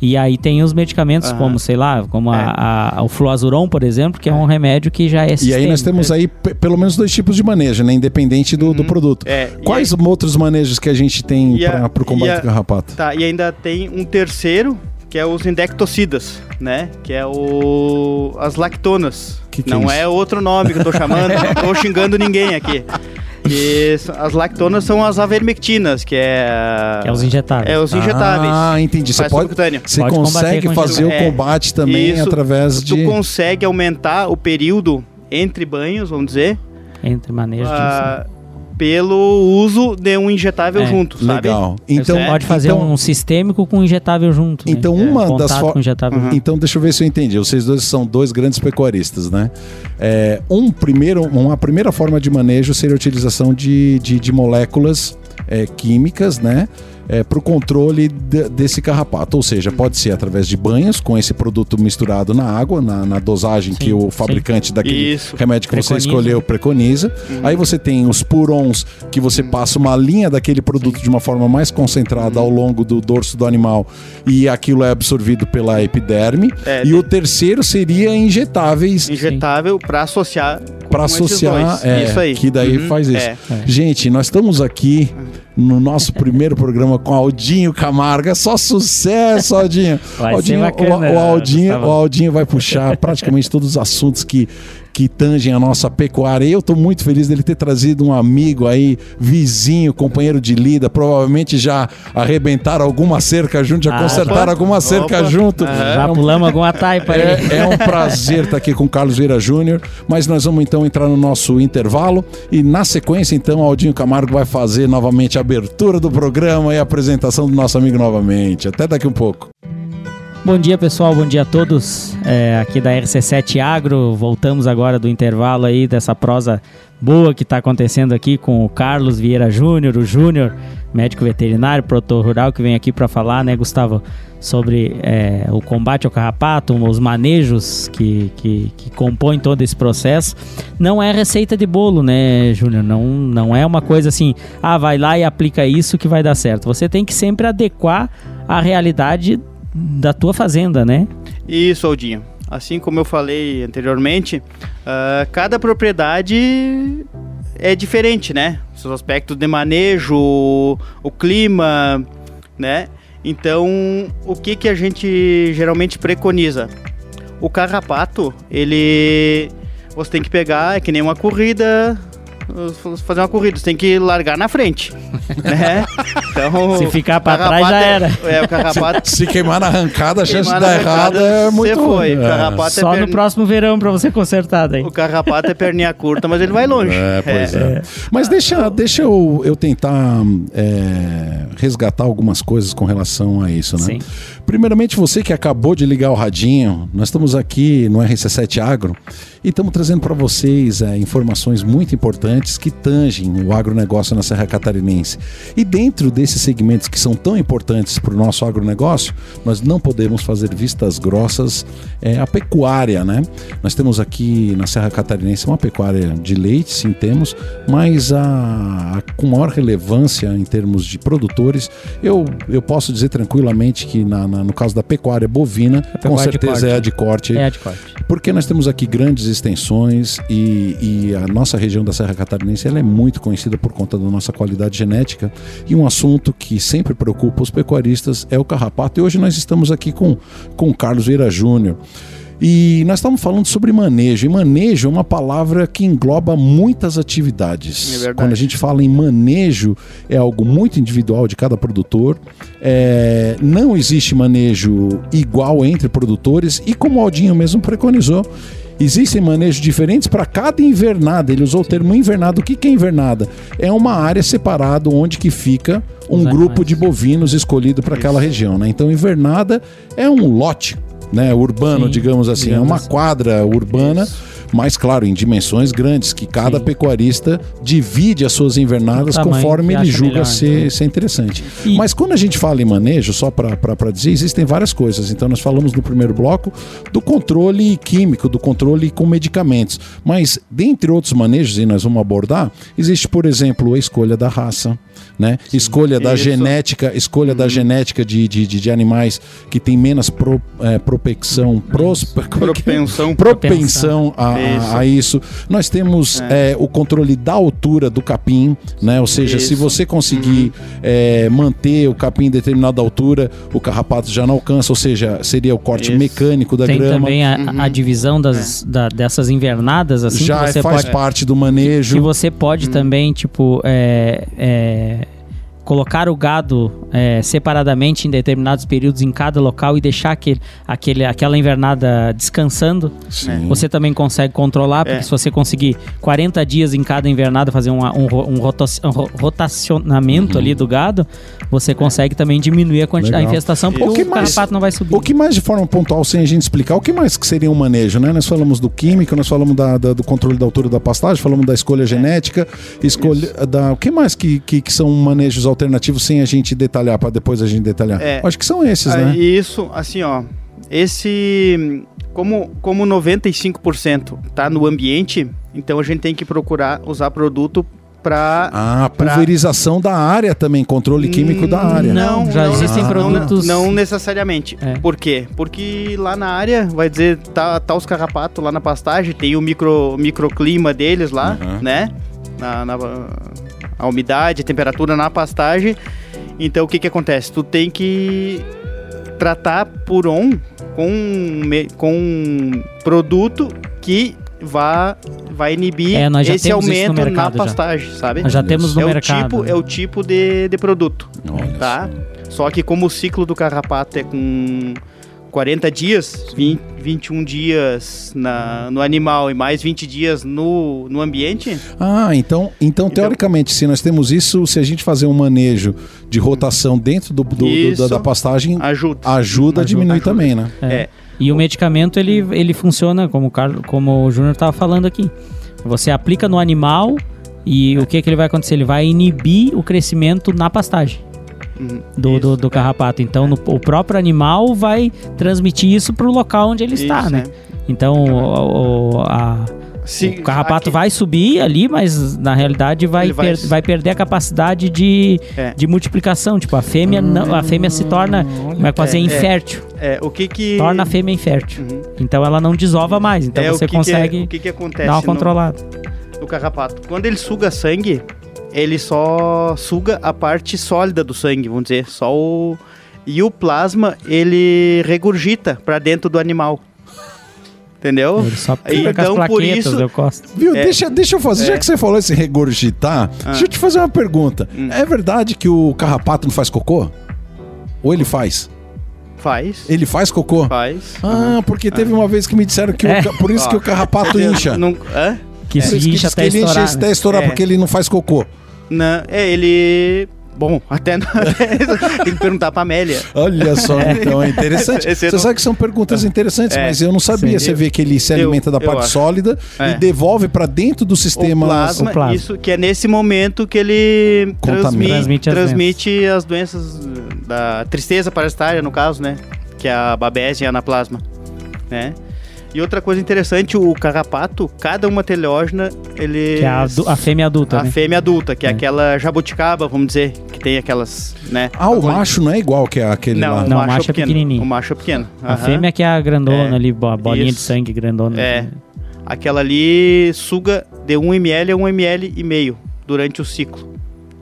[SPEAKER 2] E aí tem os medicamentos,
[SPEAKER 3] Aham.
[SPEAKER 2] como, sei lá, como a-
[SPEAKER 3] É.
[SPEAKER 2] a- o fluazuron, por exemplo, que é um remédio que já é
[SPEAKER 1] E aí nós temos aí pe- pelo menos dois tipos de manejo, né? Independente do, do produto.
[SPEAKER 3] É,
[SPEAKER 1] Quais
[SPEAKER 3] aí-
[SPEAKER 1] outros manejos que a gente tem
[SPEAKER 3] a-
[SPEAKER 1] para o combate
[SPEAKER 3] a-
[SPEAKER 1] do carrapato?
[SPEAKER 3] Tá, e ainda tem um terceiro, que é os indectocidas, né? Que é o as lactonas.
[SPEAKER 1] Que que é
[SPEAKER 3] não
[SPEAKER 1] isso?
[SPEAKER 3] é, outro nome que eu tô chamando, não tô xingando ninguém aqui. Que as lactonas são as avermectinas, que é
[SPEAKER 2] Que é os injetáveis.
[SPEAKER 3] É os injetáveis.
[SPEAKER 1] Ah, entendi. Você pode,
[SPEAKER 3] subcutâneo.
[SPEAKER 1] você
[SPEAKER 2] Pode
[SPEAKER 1] consegue fazer o
[SPEAKER 3] É,
[SPEAKER 1] combate também
[SPEAKER 3] isso.
[SPEAKER 1] através
[SPEAKER 3] Tu
[SPEAKER 1] de.
[SPEAKER 3] consegue aumentar o período entre banhos, vamos dizer,
[SPEAKER 2] Entre manejos
[SPEAKER 3] ah, pelo uso de um injetável
[SPEAKER 2] É,
[SPEAKER 3] junto, sabe?
[SPEAKER 1] Legal.
[SPEAKER 2] Então,
[SPEAKER 1] Então,
[SPEAKER 2] pode fazer
[SPEAKER 1] então,
[SPEAKER 2] um sistêmico com injetável junto.
[SPEAKER 1] Então,
[SPEAKER 2] né?
[SPEAKER 1] uma
[SPEAKER 2] Contato
[SPEAKER 1] das fo-
[SPEAKER 2] com injetável junto.
[SPEAKER 1] Então, deixa eu ver se eu entendi. Vocês dois são dois grandes pecuaristas, né? É, um primeiro, uma primeira forma de manejo seria a utilização de, de, de moléculas é, químicas, né? Para o controle de- desse carrapato. Ou seja, pode ser através de banhos, com esse produto misturado na água, na, na dosagem que
[SPEAKER 2] Sim,
[SPEAKER 1] o
[SPEAKER 2] sim.
[SPEAKER 1] fabricante daquele
[SPEAKER 3] Isso.
[SPEAKER 1] remédio que você
[SPEAKER 2] Preconiza.
[SPEAKER 1] escolheu preconiza. Aí você tem os purons, que você passa uma linha daquele produto de uma forma mais concentrada ao longo do dorso do animal e aquilo é absorvido pela epiderme.
[SPEAKER 3] É,
[SPEAKER 1] e o terceiro seria injetáveis
[SPEAKER 3] Injetável para associar
[SPEAKER 1] para associar, é,
[SPEAKER 3] isso aí.
[SPEAKER 1] que daí
[SPEAKER 3] Uhum,
[SPEAKER 1] faz isso.
[SPEAKER 3] é.
[SPEAKER 1] Gente, nós estamos aqui no nosso primeiro programa com Aldinho Camargo. É só sucesso, Aldinho.
[SPEAKER 2] Vai
[SPEAKER 1] Aldinho
[SPEAKER 2] bacana,
[SPEAKER 1] o, o Aldinho,
[SPEAKER 2] Gustavo.
[SPEAKER 1] o Aldinho vai puxar praticamente todos os assuntos que que tangem a nossa pecuária. E eu estou muito feliz dele ter trazido um amigo aí, vizinho, companheiro de lida. Provavelmente já arrebentaram alguma cerca junto, já
[SPEAKER 2] Ah,
[SPEAKER 1] consertaram
[SPEAKER 3] opa.
[SPEAKER 1] alguma cerca
[SPEAKER 3] Opa.
[SPEAKER 1] junto.
[SPEAKER 3] Aham.
[SPEAKER 2] Já
[SPEAKER 1] É um
[SPEAKER 2] pulamos alguma taipa aí.
[SPEAKER 1] é, é um prazer estar aqui com o Carlos Vieira Júnior, mas nós vamos então entrar no nosso intervalo e na sequência então Aldinho Camargo vai fazer novamente a abertura do programa e a apresentação do nosso amigo novamente. Até daqui um pouco.
[SPEAKER 2] Bom dia, pessoal. Bom dia a todos. É, aqui da RC7 Agro. Voltamos agora do intervalo aí dessa prosa boa que está acontecendo aqui com o Carlos Vieira Júnior, o Júnior, médico veterinário, produtor rural, que vem aqui para falar, né, Gustavo, sobre é, o combate ao carrapato, os manejos que, que, que, compõem todo esse processo. Não é receita de bolo, né, Júnior? Não, não é uma coisa assim, ah, vai lá e aplica isso que vai dar certo. Você tem que sempre adequar a realidade da tua fazenda, né?
[SPEAKER 3] Isso, Aldinho. Assim como eu falei anteriormente, uh, cada propriedade é diferente, né? Seus aspectos de manejo, o clima, né? Então, o que que a gente geralmente preconiza? O carrapato, ele você tem que pegar, é que nem uma corrida, fazer uma corrida, você tem que largar na frente. né?
[SPEAKER 2] Então, se ficar para trás já era.
[SPEAKER 1] É, o carrapato... se, se queimar na arrancada, a chance de dar errado é muito
[SPEAKER 3] foi. É. O carrapato
[SPEAKER 2] Só é no próximo verão para você consertar daí.
[SPEAKER 3] O carrapato é perninha curta, mas ele vai longe.
[SPEAKER 1] É, pois é. é. Mas deixa, deixa eu, eu tentar é, resgatar algumas coisas com relação a isso, né? Sim. Primeiramente, você que acabou de ligar o radinho, nós estamos aqui no RC7 Agro e estamos trazendo para vocês é, informações muito importantes que tangem o agronegócio na Serra Catarinense. E dentro desses segmentos que são tão importantes para o nosso agronegócio, nós não podemos fazer vistas grossas é, a pecuária, né? Nós temos aqui na Serra Catarinense uma pecuária de leite, sim temos, mas a, a com maior relevância em termos de produtores, eu, eu posso dizer tranquilamente que na, na no caso da pecuária bovina, pecuária com certeza é a de corte.
[SPEAKER 2] É a de corte.
[SPEAKER 1] Porque nós temos aqui grandes extensões e, e a nossa região da Serra Catarinense ela é muito conhecida por conta da nossa qualidade genética e um assunto que sempre preocupa os pecuaristas é o carrapato. E hoje nós estamos aqui com, com Carlos Vieira Júnior. E nós estamos falando sobre manejo. E manejo é uma palavra que engloba muitas atividades. É Quando a gente fala em manejo, é algo muito individual de cada produtor. É, não existe manejo igual entre produtores. E como o Aldinho mesmo preconizou, Existem manejos diferentes para cada invernada. Ele usou o termo invernada. O que, que é invernada? É uma área separada onde que fica um grupo de bovinos escolhido para aquela região. Né? Então, invernada é um lote né, urbano, Sim, digamos assim, digamos é uma quadra urbana. Isso mas claro, em dimensões grandes, que cada Sim. pecuarista divide as suas invernadas conforme ele julga melhor, ser, né? ser interessante. E... Mas quando a gente fala em manejo, só para dizer, existem várias coisas. Então nós falamos no primeiro bloco do controle químico, do controle com medicamentos. Mas, dentre outros manejos, e nós vamos abordar, existe, por exemplo, a escolha da raça, né? Sim, escolha da isso. genética, escolha da uhum. genética de, de, de, animais que tem menos pro, é, propensão, pros,
[SPEAKER 3] propensão,
[SPEAKER 1] propensão a, a, a, isso. Nós temos é. É, o controle da altura do capim, né? Ou seja, isso. se você conseguir uhum. É, manter o capim em determinada altura, o carrapato já não alcança, ou seja, seria o corte isso. mecânico da
[SPEAKER 2] tem
[SPEAKER 1] grama.
[SPEAKER 2] Tem também a, uhum. a divisão das, é. da, dessas invernadas, assim,
[SPEAKER 1] já
[SPEAKER 2] você
[SPEAKER 1] faz
[SPEAKER 2] pode,
[SPEAKER 1] parte do manejo.
[SPEAKER 2] Que, que você pode uhum. também, tipo, é, é colocar o gado é, separadamente em determinados períodos em cada local e deixar aquele, aquele, aquela invernada descansando, Sim. você também consegue controlar, porque é. se você conseguir 40 dias em cada invernada fazer um, um, um rotacionamento uhum. ali do gado, você consegue também diminuir a, a infestação, porque o, que o mais, carrapato não vai subir.
[SPEAKER 1] O que mais de forma pontual, sem a gente explicar, o que mais que seria um manejo, né? Nós falamos do químico, nós falamos da, da, do controle da altura da pastagem, falamos da escolha genética, escolha da, o que mais que, que, que são manejos alternativos sem a gente detalhar, para depois a gente detalhar? É, Acho que são esses,
[SPEAKER 3] é,
[SPEAKER 1] né?
[SPEAKER 3] Isso, assim, ó. Esse. Como, como 95% está no ambiente, então a gente tem que procurar usar produto para.
[SPEAKER 1] Ah, pulverização pra... da área também, controle químico da área.
[SPEAKER 2] Não, já não, existem ah. produtos.
[SPEAKER 3] Não, não necessariamente. É. Por quê? Porque lá na área, vai dizer, tá, tá os carrapatos lá na pastagem, tem o micro, microclima deles lá, uhum. né? Na, na, a umidade, a temperatura na pastagem. Então o que que acontece? Tu tem que tratar por on com, com um produto que vá vai inibir é, esse aumento na pastagem,
[SPEAKER 2] já.
[SPEAKER 3] sabe?
[SPEAKER 2] Nós já temos no
[SPEAKER 3] é
[SPEAKER 2] mercado.
[SPEAKER 3] O tipo,
[SPEAKER 2] né?
[SPEAKER 3] É o tipo de, de produto, Olha tá? Só que como o ciclo do carrapato é com 40 dias, 20, 21 dias na, no animal e mais 20 dias no, no ambiente,
[SPEAKER 1] Ah, então, então, teoricamente, se nós temos isso, se a gente fazer um manejo de rotação dentro do, do- do-
[SPEAKER 3] Isso.
[SPEAKER 1] da, da pastagem,
[SPEAKER 3] ajuda.
[SPEAKER 1] ajuda a diminuir
[SPEAKER 3] ajuda.
[SPEAKER 1] também, né?
[SPEAKER 3] É.
[SPEAKER 2] E o medicamento ele, ele funciona como o, Carlos, como o Júnior estava falando aqui. Você aplica no animal e o que, que ele vai acontecer? Ele vai inibir o crescimento na pastagem
[SPEAKER 3] Uhum.
[SPEAKER 2] do, do, do carrapato. Então no- o próprio animal vai transmitir isso para o local onde ele está,
[SPEAKER 3] Isso,
[SPEAKER 2] né?
[SPEAKER 3] é.
[SPEAKER 2] Então o, o- a-
[SPEAKER 3] Se-
[SPEAKER 2] o carrapato
[SPEAKER 3] aqui-
[SPEAKER 2] vai subir ali, mas na realidade vai,
[SPEAKER 3] vai-
[SPEAKER 2] per- vai perder a capacidade de,
[SPEAKER 3] É.
[SPEAKER 2] de multiplicação. Tipo, a fêmea, não, a fêmea se torna, fazer
[SPEAKER 3] É, é.
[SPEAKER 2] infértil.
[SPEAKER 3] É, o que que...
[SPEAKER 2] Torna a fêmea infértil.
[SPEAKER 3] Uhum.
[SPEAKER 2] Então ela não desova mais. Então
[SPEAKER 3] É, o
[SPEAKER 2] você
[SPEAKER 3] que que é-
[SPEAKER 2] consegue
[SPEAKER 3] o que que acontece
[SPEAKER 2] dar uma
[SPEAKER 3] no-
[SPEAKER 2] controlada.
[SPEAKER 3] do carrapato. Quando ele suga sangue, ele só suga a parte sólida do sangue, vamos dizer, só o e o plasma ele regurgita para dentro do animal. Entendeu?
[SPEAKER 2] Ele só fica
[SPEAKER 3] Então,
[SPEAKER 2] as
[SPEAKER 3] por
[SPEAKER 2] plaquetas,
[SPEAKER 3] isso-
[SPEAKER 2] eu gosto.
[SPEAKER 1] Viu?
[SPEAKER 3] É.
[SPEAKER 1] Deixa, deixa eu fazer, já que você falou esse regurgitar,
[SPEAKER 3] Ah.
[SPEAKER 1] deixa eu te fazer uma pergunta.
[SPEAKER 3] Hum.
[SPEAKER 1] É verdade que o carrapato não faz cocô? Ou ele faz?
[SPEAKER 3] Faz.
[SPEAKER 1] Ele faz cocô?
[SPEAKER 3] Faz.
[SPEAKER 1] Ah, porque teve uma vez que me disseram que
[SPEAKER 2] É.
[SPEAKER 1] o, por isso que o carrapato incha.
[SPEAKER 3] Não, hã?
[SPEAKER 2] Que se incha até
[SPEAKER 1] ele incha
[SPEAKER 2] estourar.
[SPEAKER 1] até
[SPEAKER 2] né?
[SPEAKER 1] estourar,
[SPEAKER 3] É.
[SPEAKER 1] porque ele não faz cocô.
[SPEAKER 3] Não, é, ele. Bom, até, tem que perguntar pra Amélia.
[SPEAKER 1] Olha só, então é interessante. Você
[SPEAKER 3] não-
[SPEAKER 1] sabe que são perguntas interessantes,
[SPEAKER 3] É.
[SPEAKER 1] mas eu não sabia.
[SPEAKER 3] Sim.
[SPEAKER 1] Você vê que ele se
[SPEAKER 3] Eu-
[SPEAKER 1] alimenta da
[SPEAKER 3] eu
[SPEAKER 1] parte
[SPEAKER 3] acho.
[SPEAKER 1] sólida
[SPEAKER 3] É.
[SPEAKER 1] e devolve para dentro do sistema.
[SPEAKER 3] o plasma,
[SPEAKER 2] o plasma.
[SPEAKER 3] isso que é nesse momento que ele
[SPEAKER 1] Contamina.
[SPEAKER 3] transmite,
[SPEAKER 2] Transmite as
[SPEAKER 3] transmite as doenças da tristeza parasitária, no caso, né? Que é a babese e a anaplasma, né? E outra coisa interessante, o carrapato, cada uma teleógena, ele...
[SPEAKER 2] Que é a, adu- a fêmea adulta,
[SPEAKER 3] a
[SPEAKER 2] né?
[SPEAKER 3] fêmea adulta, que é,
[SPEAKER 2] É.
[SPEAKER 3] aquela jabuticaba, vamos dizer, que tem aquelas, né?
[SPEAKER 1] Ah, o macho não é igual que aquele
[SPEAKER 3] Não,
[SPEAKER 1] lá.
[SPEAKER 3] o
[SPEAKER 2] Não,
[SPEAKER 3] macho,
[SPEAKER 2] o macho
[SPEAKER 3] é
[SPEAKER 2] é
[SPEAKER 3] pequeno.
[SPEAKER 2] pequenininho.
[SPEAKER 3] O macho é pequeno.
[SPEAKER 2] A fêmea que é a grandona
[SPEAKER 3] É.
[SPEAKER 2] ali, a bolinha de
[SPEAKER 3] Isso.
[SPEAKER 2] sangue grandona.
[SPEAKER 3] É. Aquela ali suga de 1 ml a 1 ml e meio durante o ciclo.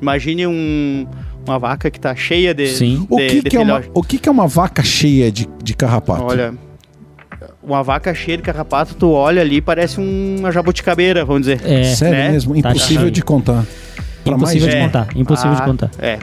[SPEAKER 3] Imagine um, uma vaca que tá cheia de.
[SPEAKER 2] Sim.
[SPEAKER 1] O,
[SPEAKER 3] de-
[SPEAKER 1] que,
[SPEAKER 3] de
[SPEAKER 1] que é uma, o que, que é uma vaca cheia de, de carrapato?
[SPEAKER 3] Olha, uma vaca cheia de carrapato, tu olha ali, parece uma jabuticabeira, vamos dizer.
[SPEAKER 2] É,
[SPEAKER 1] Sério
[SPEAKER 3] né?
[SPEAKER 1] mesmo?
[SPEAKER 2] Tá
[SPEAKER 1] Impossível
[SPEAKER 2] cheio.
[SPEAKER 1] de contar. Pra mais
[SPEAKER 2] impossível de
[SPEAKER 3] É.
[SPEAKER 2] contar. Impossível de
[SPEAKER 3] Ah,
[SPEAKER 2] contar.
[SPEAKER 3] É.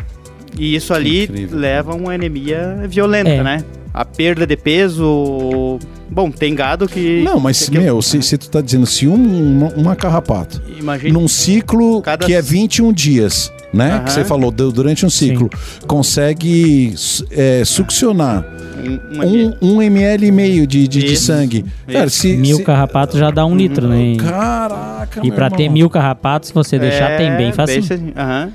[SPEAKER 3] E isso ali
[SPEAKER 1] incrível.
[SPEAKER 3] leva a uma anemia violenta,
[SPEAKER 2] É.
[SPEAKER 3] né? A perda de peso. Bom, tem gado que.
[SPEAKER 1] Não, mas,
[SPEAKER 3] que-
[SPEAKER 1] meu, se, se tu tá dizendo, se um, uma, uma carrapato,
[SPEAKER 3] Imagine.
[SPEAKER 1] num ciclo
[SPEAKER 3] Cada-
[SPEAKER 1] que é 21 dias, né?
[SPEAKER 3] Aham.
[SPEAKER 1] Que você falou, du- durante um ciclo, consegue su- é, succionar
[SPEAKER 3] Um,
[SPEAKER 1] um, um ml e meio de, de, de sangue. Cara, se,
[SPEAKER 2] Mil
[SPEAKER 1] se-
[SPEAKER 2] carrapatos já dá um litro, né?
[SPEAKER 1] Caraca,
[SPEAKER 2] E pra ter mil carrapatos, se você deixar, tem bem fácil.
[SPEAKER 3] assim, aham.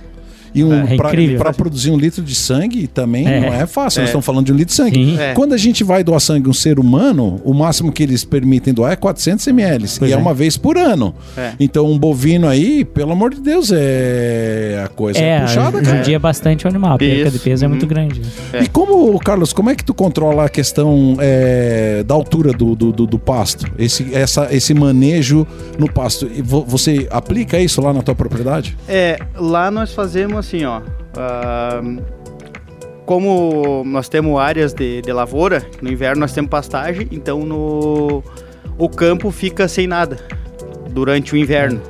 [SPEAKER 1] E um,
[SPEAKER 2] É
[SPEAKER 1] pra,
[SPEAKER 2] incrível.
[SPEAKER 1] pra produzir um litro de sangue também
[SPEAKER 2] É.
[SPEAKER 1] não é fácil.
[SPEAKER 3] É.
[SPEAKER 1] Nós estamos falando de um litro de sangue.
[SPEAKER 3] É.
[SPEAKER 1] Quando a gente vai doar sangue a um ser humano, o máximo que eles permitem doar é 400 ml.
[SPEAKER 2] Pois
[SPEAKER 1] e é.
[SPEAKER 2] é.
[SPEAKER 1] uma vez por ano.
[SPEAKER 3] É.
[SPEAKER 1] Então um bovino aí, pelo amor de Deus, é a coisa
[SPEAKER 2] É,
[SPEAKER 1] puxada, cara.
[SPEAKER 2] judia bastante o animal. A perca de peso é muito
[SPEAKER 3] Uhum.
[SPEAKER 2] grande.
[SPEAKER 3] É.
[SPEAKER 1] E como, Carlos, como é que tu controla a questão é, da altura do, do, do- do pasto? Esse, essa, esse manejo no pasto. E vo- você aplica isso lá na tua propriedade?
[SPEAKER 3] É, lá nós fazemos assim, ó. ah, como nós temos áreas de, de lavoura, no inverno nós temos pastagem, então no o campo fica sem nada durante o inverno,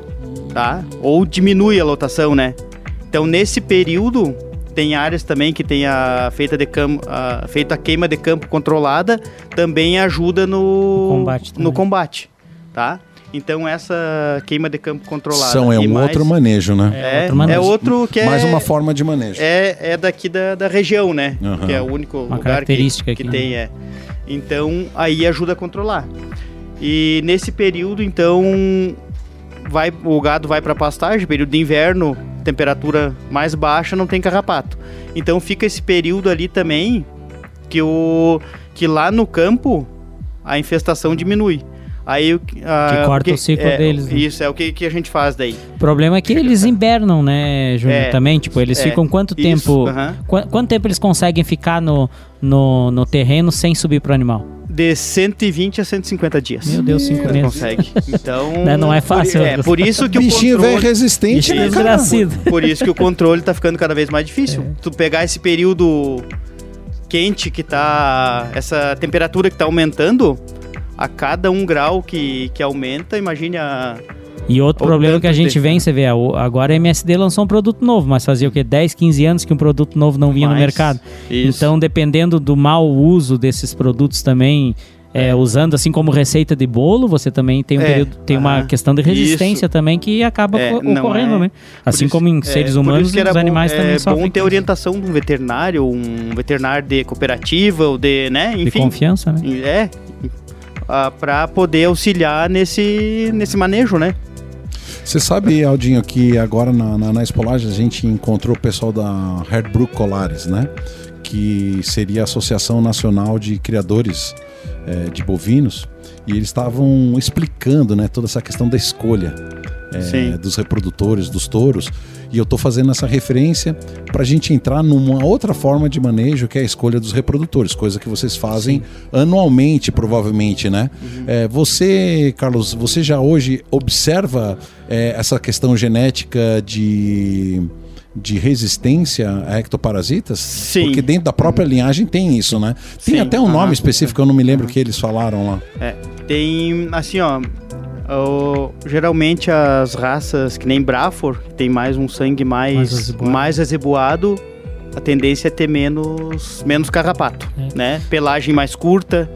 [SPEAKER 3] tá? Ou diminui a lotação, né? Então nesse período tem áreas também que tem a feita de campo, a, feita a queima de campo controlada, também ajuda no
[SPEAKER 2] No combate também.
[SPEAKER 3] no combate, tá? Então essa queima de campo controlada
[SPEAKER 1] São é um
[SPEAKER 3] mais-
[SPEAKER 1] outro manejo, né?
[SPEAKER 3] é,
[SPEAKER 2] outro manejo.
[SPEAKER 3] é outro que é.
[SPEAKER 1] Mais uma forma de manejo.
[SPEAKER 3] É, é daqui da, da região, né?
[SPEAKER 1] Aham.
[SPEAKER 3] Que é o único
[SPEAKER 2] Uma
[SPEAKER 3] lugar que,
[SPEAKER 2] característica
[SPEAKER 3] que
[SPEAKER 2] aqui,
[SPEAKER 3] tem, é. Então, aí ajuda a controlar. E nesse período, então, vai, o gado vai para pastagem, período de inverno, temperatura mais baixa, não tem carrapato. Então fica esse período ali também que o que lá no campo a infestação diminui. Aí o que ah,
[SPEAKER 2] corta
[SPEAKER 3] que-
[SPEAKER 2] o ciclo
[SPEAKER 3] é,
[SPEAKER 2] deles, né?
[SPEAKER 3] Isso é o que, que a gente faz daí.
[SPEAKER 2] O problema é que eles invernam, né, Júnior?
[SPEAKER 3] É.
[SPEAKER 2] Também, tipo, eles
[SPEAKER 3] É.
[SPEAKER 2] ficam quanto
[SPEAKER 3] Isso,
[SPEAKER 2] tempo...
[SPEAKER 3] aham.
[SPEAKER 2] Qu- quanto tempo eles conseguem ficar no, no, no terreno sem subir pro animal?
[SPEAKER 3] De 120 a 150 dias.
[SPEAKER 2] Meu Deus, cinco
[SPEAKER 3] Ele
[SPEAKER 2] meses.
[SPEAKER 3] consegue. Então.
[SPEAKER 2] Né, não é fácil.
[SPEAKER 3] Por, é, por isso que
[SPEAKER 1] Bichinho
[SPEAKER 3] o
[SPEAKER 1] velho
[SPEAKER 3] controle.
[SPEAKER 1] resistente,
[SPEAKER 2] Bichinho
[SPEAKER 1] né, cara?
[SPEAKER 2] desgracido.
[SPEAKER 3] Por isso que o controle tá ficando cada vez mais difícil.
[SPEAKER 2] É.
[SPEAKER 3] Tu pegar esse período quente que tá. Essa temperatura que tá aumentando, a cada um grau que, que aumenta, imagine a,
[SPEAKER 2] E outro
[SPEAKER 3] Ou
[SPEAKER 2] problema que a gente
[SPEAKER 3] de-
[SPEAKER 2] vem, você vê, o- agora a MSD lançou um produto novo, mas fazia o quê? 10, 15 anos que um produto novo não vinha no
[SPEAKER 3] Mais.
[SPEAKER 2] mercado.
[SPEAKER 3] Isso.
[SPEAKER 2] Então, dependendo do mau uso desses produtos também, é, usando assim como receita de bolo, você também tem, um
[SPEAKER 3] É,
[SPEAKER 2] período- tem uma
[SPEAKER 3] aham.
[SPEAKER 2] questão de resistência
[SPEAKER 3] Isso.
[SPEAKER 2] também que acaba
[SPEAKER 3] É,
[SPEAKER 2] ocorrendo,
[SPEAKER 3] é-
[SPEAKER 2] né? Assim
[SPEAKER 3] Por
[SPEAKER 2] como em
[SPEAKER 3] isso-
[SPEAKER 2] seres
[SPEAKER 3] é,
[SPEAKER 2] humanos,
[SPEAKER 3] isso
[SPEAKER 2] os
[SPEAKER 3] bom-
[SPEAKER 2] animais também
[SPEAKER 3] é
[SPEAKER 2] sofrem
[SPEAKER 3] bom ter
[SPEAKER 2] isso.
[SPEAKER 3] orientação de um veterinário, um veterinário de cooperativa, ou de, né,
[SPEAKER 2] de
[SPEAKER 3] enfim.
[SPEAKER 2] confiança, né?
[SPEAKER 3] É, para poder auxiliar nesse, nesse manejo, né?
[SPEAKER 1] Você sabe, Aldinho, que agora na, na, na Espolagem a gente encontrou o pessoal da Herdbrook Colares, né? Que seria a Associação Nacional de Criadores eh, de Bovinos. E eles estavam explicando né, toda essa questão da escolha
[SPEAKER 3] Sim.
[SPEAKER 1] dos reprodutores, dos touros. E eu estou fazendo essa referência para a gente entrar numa outra forma de manejo, que é a escolha dos reprodutores, coisa que vocês fazem anualmente, provavelmente, né? É, você, Carlos, você já hoje observa é, essa questão genética de, de resistência a ectoparasitas?
[SPEAKER 3] Sim.
[SPEAKER 1] Porque dentro da própria linhagem tem isso, né? Tem
[SPEAKER 3] Sim,
[SPEAKER 1] até um nome
[SPEAKER 3] aham.
[SPEAKER 1] específico, eu não me lembro o que eles falaram lá.
[SPEAKER 3] É, tem, assim, ó, o- geralmente as raças que nem Brafor, que tem mais um sangue
[SPEAKER 2] Mais
[SPEAKER 3] mais,
[SPEAKER 2] azebuado.
[SPEAKER 3] mais azebuado, a tendência é ter menos, menos carrapato,
[SPEAKER 2] É.
[SPEAKER 3] né? Pelagem mais curta,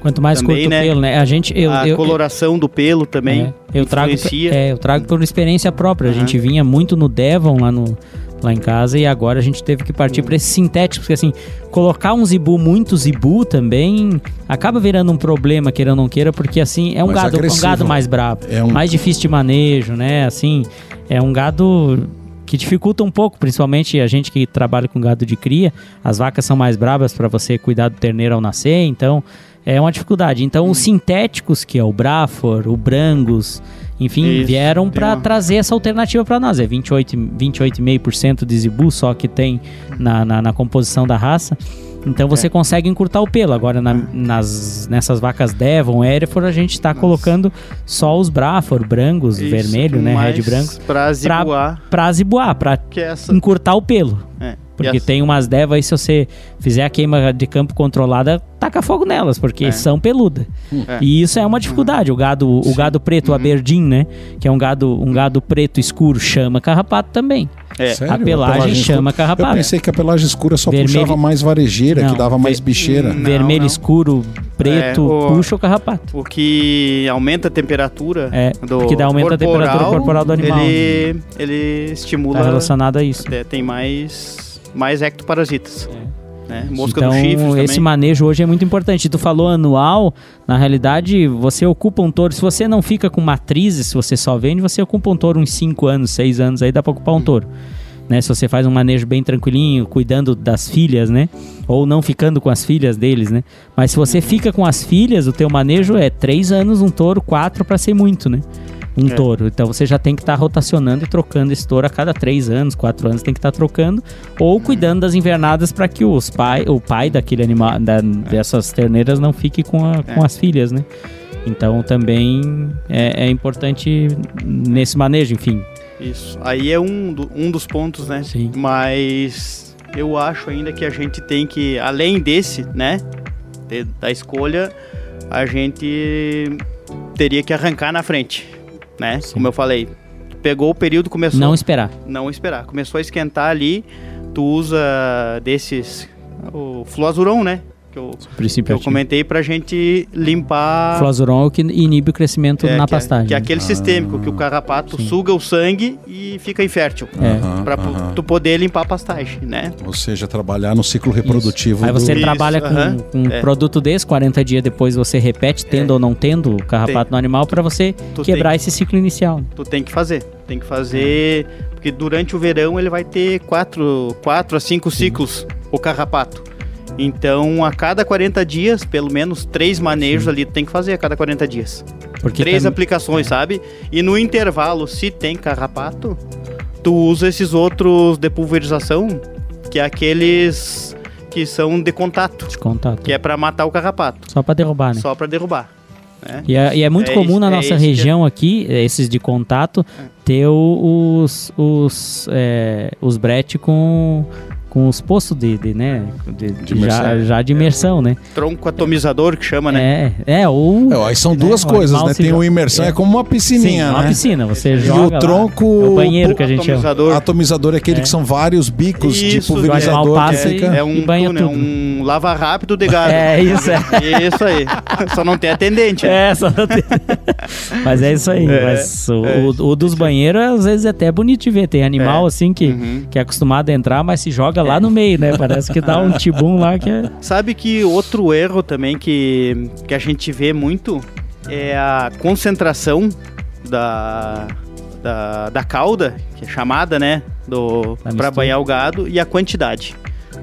[SPEAKER 2] Quanto mais
[SPEAKER 3] Também,
[SPEAKER 2] curto
[SPEAKER 3] né?
[SPEAKER 2] o pelo, né? A gente, eu,
[SPEAKER 3] a
[SPEAKER 2] eu,
[SPEAKER 3] coloração do pelo também
[SPEAKER 2] É, eu trago, é, eu trago por experiência própria. A
[SPEAKER 3] Aham.
[SPEAKER 2] gente vinha muito no Devon lá, no, lá em casa e agora a gente teve que partir
[SPEAKER 3] Hum.
[SPEAKER 2] para esses sintéticos, porque assim, colocar um zibu muito zibu também acaba virando um problema, queira ou não queira, porque assim, é um
[SPEAKER 1] Mais
[SPEAKER 2] gado, um gado mais brabo,
[SPEAKER 1] É um-
[SPEAKER 2] mais difícil de manejo, né? Assim, é um gado que dificulta um pouco, principalmente a gente que trabalha com gado de cria, as vacas são mais brabas para você cuidar do terneiro ao nascer, então é uma dificuldade. Então os sintéticos, que é o Brafor, o Brangus, enfim,
[SPEAKER 3] Isso,
[SPEAKER 2] vieram para
[SPEAKER 3] uma-
[SPEAKER 2] trazer essa alternativa para nós. É 28, 28,5% de zibu só que tem na, na, na composição da raça. Então você
[SPEAKER 3] É.
[SPEAKER 2] consegue encurtar o pelo. Agora, na- nas, nessas vacas Devon, Hereford, a gente está colocando só os Brafor, Brangus,
[SPEAKER 3] Isso,
[SPEAKER 2] vermelho, né? Red branco,
[SPEAKER 3] Pra zibuar,
[SPEAKER 2] pra zibuar, pra
[SPEAKER 3] é essa...
[SPEAKER 2] encurtar o pelo.
[SPEAKER 3] É.
[SPEAKER 2] Porque tem umas devas aí, se você fizer a queima de campo controlada, taca fogo nelas, porque
[SPEAKER 3] É.
[SPEAKER 2] são peludas.
[SPEAKER 3] É.
[SPEAKER 2] E isso é uma dificuldade. O gado, o gado preto, o Aberdeen, né? Que é um gado, um gado preto escuro, chama carrapato também.
[SPEAKER 3] É.
[SPEAKER 1] Sério?
[SPEAKER 2] a pelagem chama
[SPEAKER 1] escura?
[SPEAKER 2] carrapato.
[SPEAKER 1] Eu pensei que a pelagem escura só
[SPEAKER 2] Vermelho-
[SPEAKER 1] puxava mais varejeira,
[SPEAKER 2] Não,
[SPEAKER 1] que dava mais bicheira.
[SPEAKER 3] Não,
[SPEAKER 2] Vermelho
[SPEAKER 3] não.
[SPEAKER 2] escuro, preto,
[SPEAKER 3] É, o-
[SPEAKER 2] puxa o carrapato.
[SPEAKER 3] O que aumenta a temperatura
[SPEAKER 2] É,
[SPEAKER 3] do
[SPEAKER 2] porque dá aumenta a temperatura corporal do animal.
[SPEAKER 3] Ele, ele estimula.
[SPEAKER 2] Tá relacionado a isso.
[SPEAKER 3] é, tem mais, mais ectoparasitas. Né? Mosca
[SPEAKER 2] então,
[SPEAKER 3] do chifre
[SPEAKER 2] esse
[SPEAKER 3] também.
[SPEAKER 2] manejo hoje é muito importante. Tu falou anual, na realidade, você ocupa um touro. Se você não fica com matrizes, se você só vende, você ocupa um touro uns 5 anos, 6 anos, aí dá pra ocupar um
[SPEAKER 3] Hum.
[SPEAKER 2] touro. Né? Se você faz um manejo bem tranquilinho, cuidando das filhas, né? Ou não ficando com as filhas deles, né? Mas se você fica com as filhas, o teu manejo é 3 anos um touro, 4 pra ser muito, né? Um
[SPEAKER 3] É.
[SPEAKER 2] touro. Então você já tem que estar rotacionando e trocando esse touro a cada 3 anos, 4 anos tem que estar trocando. Ou cuidando das invernadas para que os pai, o pai daquele animal, da- dessas terneiras não fique com, a- com
[SPEAKER 3] É.
[SPEAKER 2] as filhas, né? Então também é, é importante nesse manejo, enfim.
[SPEAKER 3] Isso. Aí é um, do- um dos pontos, né?
[SPEAKER 2] Sim.
[SPEAKER 3] Mas eu acho ainda que a gente tem que, além desse, né? de- da escolha, a gente teria que arrancar na frente, né?
[SPEAKER 2] Sim.
[SPEAKER 3] Como eu falei. Pegou o período, começou.
[SPEAKER 2] Não esperar.
[SPEAKER 3] não esperar. Começou a esquentar ali, tu usa desses. O fluazurão, né? Que eu, que eu comentei pra gente limpar.
[SPEAKER 2] Flazuron é o que inibe o crescimento
[SPEAKER 3] é,
[SPEAKER 2] na
[SPEAKER 3] que é-
[SPEAKER 2] pastagem.
[SPEAKER 3] Que é aquele sistêmico que o carrapato
[SPEAKER 2] Sim.
[SPEAKER 3] suga o sangue e fica infértil.
[SPEAKER 2] É.
[SPEAKER 1] Aham.
[SPEAKER 3] tu poder limpar a pastagem, né?
[SPEAKER 1] Ou seja, trabalhar no ciclo reprodutivo.
[SPEAKER 2] Aí você
[SPEAKER 1] do...
[SPEAKER 3] Isso,
[SPEAKER 2] trabalha com,
[SPEAKER 3] aham,
[SPEAKER 2] com um
[SPEAKER 3] é.
[SPEAKER 2] produto desse, 40 dias depois você repete, tendo
[SPEAKER 3] É.
[SPEAKER 2] ou não tendo o carrapato no animal, para você
[SPEAKER 3] Tu
[SPEAKER 2] quebrar esse ciclo inicial.
[SPEAKER 3] Tu tem que fazer. Tem que fazer. Porque durante o verão ele vai ter quatro, quatro a cinco ciclos o carrapato. Então, a cada 40 dias, pelo menos três manejos ali tu tem que fazer a cada 40 dias.
[SPEAKER 2] Porque
[SPEAKER 3] três
[SPEAKER 2] tam-
[SPEAKER 3] aplicações, sabe? E no intervalo, se tem carrapato, tu usa esses outros de pulverização, que é aqueles que são de contato,
[SPEAKER 2] de contato.
[SPEAKER 3] que é pra matar o carrapato,
[SPEAKER 2] Só para derrubar, né?
[SPEAKER 3] só pra derrubar. né?
[SPEAKER 2] E é, e é muito
[SPEAKER 3] É
[SPEAKER 2] comum
[SPEAKER 3] isso-
[SPEAKER 2] na
[SPEAKER 3] é
[SPEAKER 2] nossa
[SPEAKER 3] que é-
[SPEAKER 2] região aqui, esses de contato, ter o- os, os, é, os brete com, com os postos de, de, né, de,
[SPEAKER 1] De
[SPEAKER 2] já,
[SPEAKER 1] imersão.
[SPEAKER 2] já de imersão, né?
[SPEAKER 3] Tronco atomizador que chama, né?
[SPEAKER 2] É, é, ou...
[SPEAKER 1] É, aí são
[SPEAKER 2] né,
[SPEAKER 1] duas
[SPEAKER 2] o
[SPEAKER 1] coisas, né? Tem o imersão, é,
[SPEAKER 2] é.
[SPEAKER 1] como uma
[SPEAKER 2] Sim,
[SPEAKER 1] piscininha,
[SPEAKER 2] uma
[SPEAKER 1] né?
[SPEAKER 2] piscina, você
[SPEAKER 1] E
[SPEAKER 2] joga
[SPEAKER 1] o
[SPEAKER 2] lá.
[SPEAKER 1] tronco.
[SPEAKER 2] É o banheiro que a gente chama.
[SPEAKER 3] atomizador.
[SPEAKER 1] Atomizador é aquele
[SPEAKER 2] É.
[SPEAKER 1] que são vários bicos de
[SPEAKER 3] Isso,
[SPEAKER 1] pulverizador
[SPEAKER 2] o animal
[SPEAKER 1] que
[SPEAKER 2] e-
[SPEAKER 1] fica.
[SPEAKER 3] É um
[SPEAKER 2] E banha
[SPEAKER 3] túnel,
[SPEAKER 2] tudo.
[SPEAKER 3] um lava rápido de gado.
[SPEAKER 2] É, isso é.
[SPEAKER 3] Isso aí. Só não tem atendente. né?
[SPEAKER 2] É, só não tem- Mas é isso aí.
[SPEAKER 3] É,
[SPEAKER 2] Mas o,
[SPEAKER 3] é.
[SPEAKER 2] o- o dos banheiros, às vezes, é até bonito de ver. Tem animal
[SPEAKER 3] É.
[SPEAKER 2] assim que,
[SPEAKER 3] Uhum.
[SPEAKER 2] que é acostumado a entrar, mas se joga lá no meio, né? Parece que dá um tibum lá que é.
[SPEAKER 3] Sabe que outro erro também que, que a gente vê muito é a concentração da, da, da cauda, que é chamada, né? Do,
[SPEAKER 2] mistura.
[SPEAKER 3] banhar o gado, e a quantidade.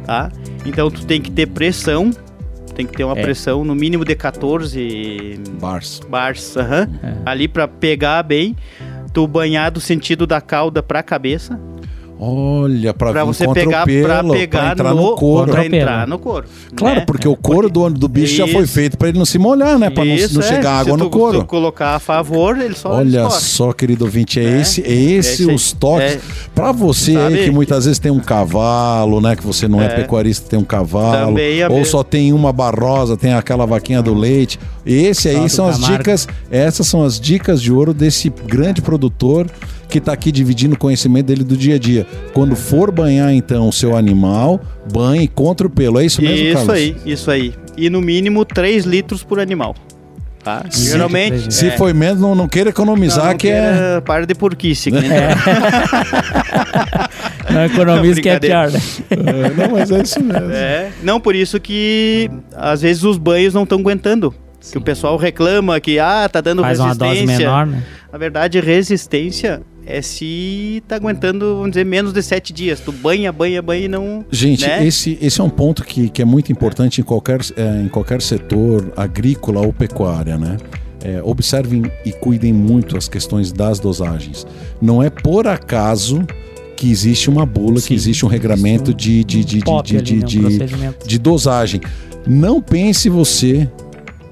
[SPEAKER 3] Tá? Então tu tem que ter pressão, tem que ter uma
[SPEAKER 2] É.
[SPEAKER 3] pressão no mínimo de 14
[SPEAKER 1] Bars.
[SPEAKER 3] bars aham,
[SPEAKER 2] É.
[SPEAKER 3] ali para pegar bem. Tu banhar do sentido da cauda para a cabeça,
[SPEAKER 1] Olha, pra,
[SPEAKER 3] para
[SPEAKER 1] vir
[SPEAKER 3] você
[SPEAKER 1] contra o
[SPEAKER 3] pegar
[SPEAKER 1] pelo,
[SPEAKER 3] para
[SPEAKER 1] pra
[SPEAKER 3] pegar
[SPEAKER 1] entrar
[SPEAKER 3] no,
[SPEAKER 1] no couro.
[SPEAKER 3] pra entrar no couro.
[SPEAKER 1] Claro,
[SPEAKER 3] né?
[SPEAKER 1] porque o couro do, do bicho já foi
[SPEAKER 3] Isso.
[SPEAKER 1] feito pra ele não se molhar, né? Pra não,
[SPEAKER 3] Isso,
[SPEAKER 1] não
[SPEAKER 3] é.
[SPEAKER 1] chegar água
[SPEAKER 3] Se
[SPEAKER 1] no
[SPEAKER 3] tu,
[SPEAKER 1] couro.
[SPEAKER 3] tu colocar a favor, ele só
[SPEAKER 1] Olha
[SPEAKER 3] escorre.
[SPEAKER 1] só, querido ouvinte, é,
[SPEAKER 3] É,
[SPEAKER 1] esse, é esse
[SPEAKER 3] é isso aí.
[SPEAKER 1] os toques.
[SPEAKER 3] É.
[SPEAKER 1] Pra você
[SPEAKER 3] Sabe?
[SPEAKER 1] aí que muitas vezes tem um cavalo, né? Que você não é,
[SPEAKER 3] É.
[SPEAKER 1] pecuarista, tem um cavalo.
[SPEAKER 3] É
[SPEAKER 1] ou
[SPEAKER 3] mesmo.
[SPEAKER 1] só tem uma barrosa, tem aquela vaquinha do leite. Esse aí são as dicas, essas são as dicas de ouro desse grande produtor que tá aqui dividindo o conhecimento dele do dia a dia. Quando for banhar então o seu animal, banhe contra o pelo. É isso mesmo,
[SPEAKER 3] Isso
[SPEAKER 1] Carlos?
[SPEAKER 3] aí, isso aí. E no mínimo 3 litros por animal. Tá?
[SPEAKER 1] Se-
[SPEAKER 3] Geralmente.
[SPEAKER 1] Se
[SPEAKER 3] é,
[SPEAKER 1] foi menos, não, não queira economizar,
[SPEAKER 3] não, não
[SPEAKER 1] que é.
[SPEAKER 3] queira- Para de porquice. nem-
[SPEAKER 2] Não economiza que é pior, né?
[SPEAKER 1] É, não, mas é isso mesmo.
[SPEAKER 3] É, não, por isso que às vezes os banhos não estão aguentando. Que o pessoal reclama que ah, tá dando
[SPEAKER 2] Faz uma
[SPEAKER 3] resistência.
[SPEAKER 2] dose menor, né?
[SPEAKER 3] Na verdade, resistência é se tá aguentando, vamos dizer, menos de 7 dias. Tu banha, banha, banha e não.
[SPEAKER 1] Gente,
[SPEAKER 3] né?
[SPEAKER 1] esse, esse é um ponto que, que é muito importante em qualquer, é, em qualquer setor agrícola ou pecuária, né? É, observem e cuidem muito as questões das dosagens. Não é por acaso que existe uma bula, que
[SPEAKER 2] Sim,
[SPEAKER 1] existe um regramento de, de, de, de, de, de,
[SPEAKER 2] né? Um
[SPEAKER 1] de,
[SPEAKER 2] procedimento.
[SPEAKER 1] de dosagem. Não pense você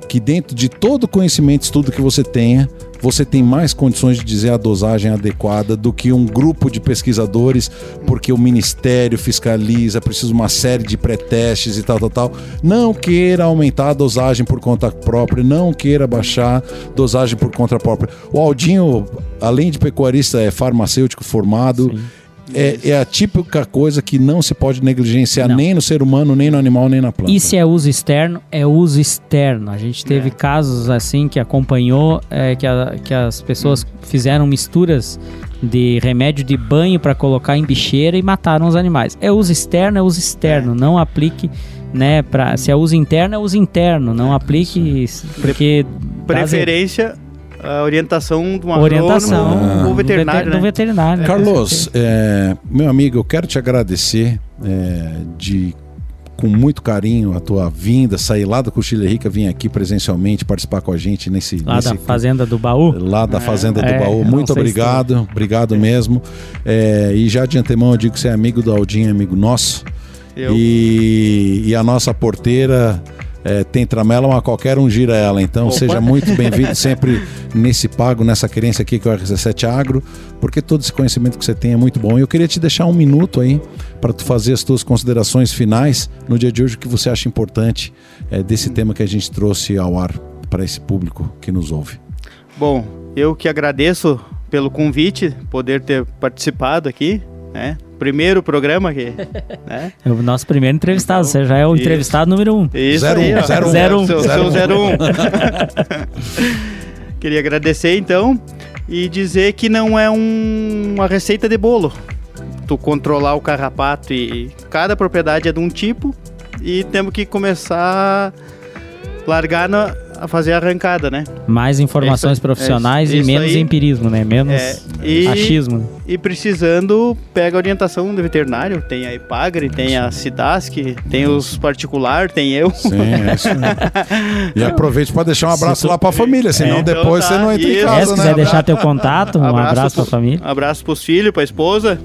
[SPEAKER 1] que dentro de todo conhecimento, estudo que você tenha, você tem mais condições de dizer a dosagem adequada do que um grupo de pesquisadores, porque o ministério fiscaliza, precisa uma série de pré-testes e tal, tal, tal. Não queira aumentar a dosagem por conta própria, não queira baixar dosagem por conta própria. O Aldinho, além de pecuarista, é farmacêutico formado.
[SPEAKER 2] Sim.
[SPEAKER 1] É, é a típica coisa que não se pode negligenciar
[SPEAKER 2] Não.
[SPEAKER 1] nem no ser humano, nem no animal, nem na planta.
[SPEAKER 2] E se é uso externo, é uso externo. A gente teve
[SPEAKER 3] É.
[SPEAKER 2] casos assim que acompanhou é, que, a- que as pessoas fizeram misturas de remédio de banho para colocar em bicheira e mataram os animais. É uso externo, é uso externo. Não aplique, né? Pra, se é uso interno, é uso interno. Não aplique porque
[SPEAKER 3] Preferência, a orientação de um
[SPEAKER 2] orientação
[SPEAKER 3] agrônomo
[SPEAKER 2] do
[SPEAKER 3] ou veterinário,
[SPEAKER 2] veter- do
[SPEAKER 3] né?
[SPEAKER 2] veterinário. né?
[SPEAKER 1] Carlos, é, meu amigo, eu quero te agradecer é, de com muito carinho a tua vinda, sair lá da Coxilha Rica, vir aqui presencialmente participar com a gente nesse,
[SPEAKER 2] Lá
[SPEAKER 1] nesse
[SPEAKER 2] da fazenda do baú.
[SPEAKER 1] lá da Fazenda do
[SPEAKER 2] É,
[SPEAKER 1] Baú. Muito
[SPEAKER 2] sei se
[SPEAKER 1] obrigado, obrigado mesmo. É, e já de antemão eu digo que você é amigo do Aldinho, amigo nosso.
[SPEAKER 3] Eu-
[SPEAKER 1] E, e a nossa porteira é, tem tramela, mas qualquer um gira ela. Então
[SPEAKER 3] Opa.
[SPEAKER 1] seja muito bem-vindo sempre nesse pago, nessa querência aqui que é o RC7 Agro, porque todo esse conhecimento que você tem é muito bom. E eu queria te deixar um minuto aí para tu fazer as tuas considerações finais no dia de hoje, o que você acha importante é, desse tema que a gente trouxe ao ar para esse público que nos ouve.
[SPEAKER 3] Bom, eu que agradeço pelo convite, poder ter participado aqui, né? Primeiro programa aqui, né?
[SPEAKER 2] É o nosso primeiro entrevistado. Você já é o
[SPEAKER 3] Isso.
[SPEAKER 2] entrevistado número um.
[SPEAKER 3] Isso
[SPEAKER 1] Zero
[SPEAKER 3] aí,
[SPEAKER 1] um,
[SPEAKER 3] ó.
[SPEAKER 1] zero um.
[SPEAKER 3] 01. Queria agradecer então e dizer que não é um- uma receita de bolo. Tu controlar o carrapato e cada propriedade é de um tipo e temos que começar a largar na- a fazer a arrancada, né?
[SPEAKER 2] Mais informações
[SPEAKER 3] Isso-
[SPEAKER 2] profissionais
[SPEAKER 3] isso
[SPEAKER 2] e menos
[SPEAKER 3] aí.
[SPEAKER 2] empirismo, né? Menos
[SPEAKER 3] É, e-
[SPEAKER 2] achismo. né?
[SPEAKER 3] E precisando, pega a orientação do veterinário. Tem a Ipagre, tem a Cidasc, tem os particular, tem eu.
[SPEAKER 1] Sim, é isso mesmo. E aproveite para deixar um abraço lá para a família, senão
[SPEAKER 3] É,
[SPEAKER 1] depois
[SPEAKER 3] então
[SPEAKER 1] você
[SPEAKER 3] tá.
[SPEAKER 1] não entra em
[SPEAKER 3] Isso.
[SPEAKER 2] É,
[SPEAKER 1] casa,
[SPEAKER 2] se
[SPEAKER 1] né?
[SPEAKER 2] quiser deixar teu contato, um abraço, pra
[SPEAKER 3] pro-
[SPEAKER 2] família.
[SPEAKER 3] Abraço pros filhos, pra esposa.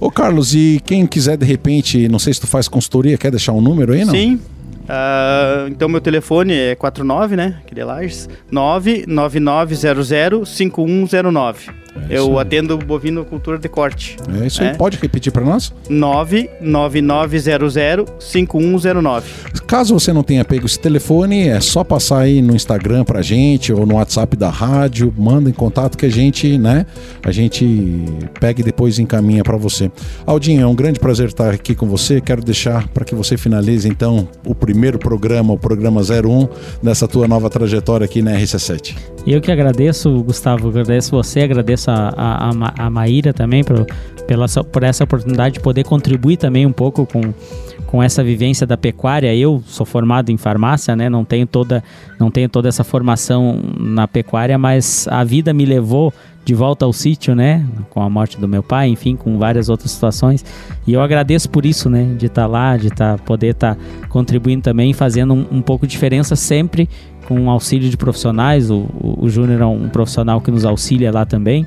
[SPEAKER 1] Ô Carlos, e quem quiser de repente, não sei se tu faz consultoria, quer deixar um número aí, não?
[SPEAKER 3] Sim. Ah, então meu telefone é 49, né? Aquele é Lages. 999005109. É eu atendo bovino cultura de corte.
[SPEAKER 1] É isso aí. É. Pode repetir para nós?
[SPEAKER 3] 999005109.
[SPEAKER 1] Caso você não tenha pego esse telefone, é só passar aí no Instagram pra gente ou no WhatsApp da rádio, manda em contato que a gente, né, a gente pega e depois encaminha para você. Aldinho, é um grande prazer estar aqui com você. Quero deixar para que você finalize então o primeiro programa, o programa 01 dessa tua nova trajetória aqui na RC7.
[SPEAKER 2] Eu que agradeço, Gustavo, agradeço você, agradeço a, a, a Maíra também por, pela, por essa oportunidade de poder contribuir também um pouco com, com essa vivência da pecuária. Eu sou formado em farmácia, né? Não tenho toda, não tenho toda essa formação na pecuária, mas a vida me levou de volta ao sítio, né? Com a morte do meu pai, enfim, com várias outras situações. E eu agradeço por isso, né? De estar tá lá, de tá, poder estar tá contribuindo também, fazendo um, um pouco de diferença sempre com auxílio de profissionais. O, o, o Júnior é um profissional que nos auxilia lá também.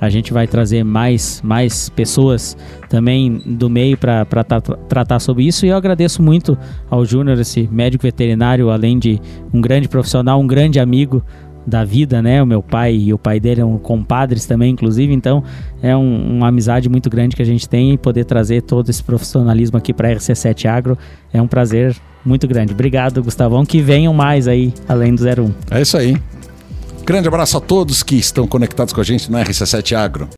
[SPEAKER 2] A gente vai trazer mais, mais pessoas também do meio para tra tratar sobre isso. E eu agradeço muito ao Júnior, esse médico veterinário, além de um grande profissional, um grande amigo da vida, né? O meu pai e o pai dele eram compadres também, inclusive. Então é um, uma amizade muito grande que a gente tem e poder trazer todo esse profissionalismo aqui para a RC7 Agro é um prazer muito grande. Obrigado, Gustavão. Que venham mais aí, além do 01.
[SPEAKER 1] É isso aí. Grande abraço a todos que estão conectados com a gente no RC7 Agro.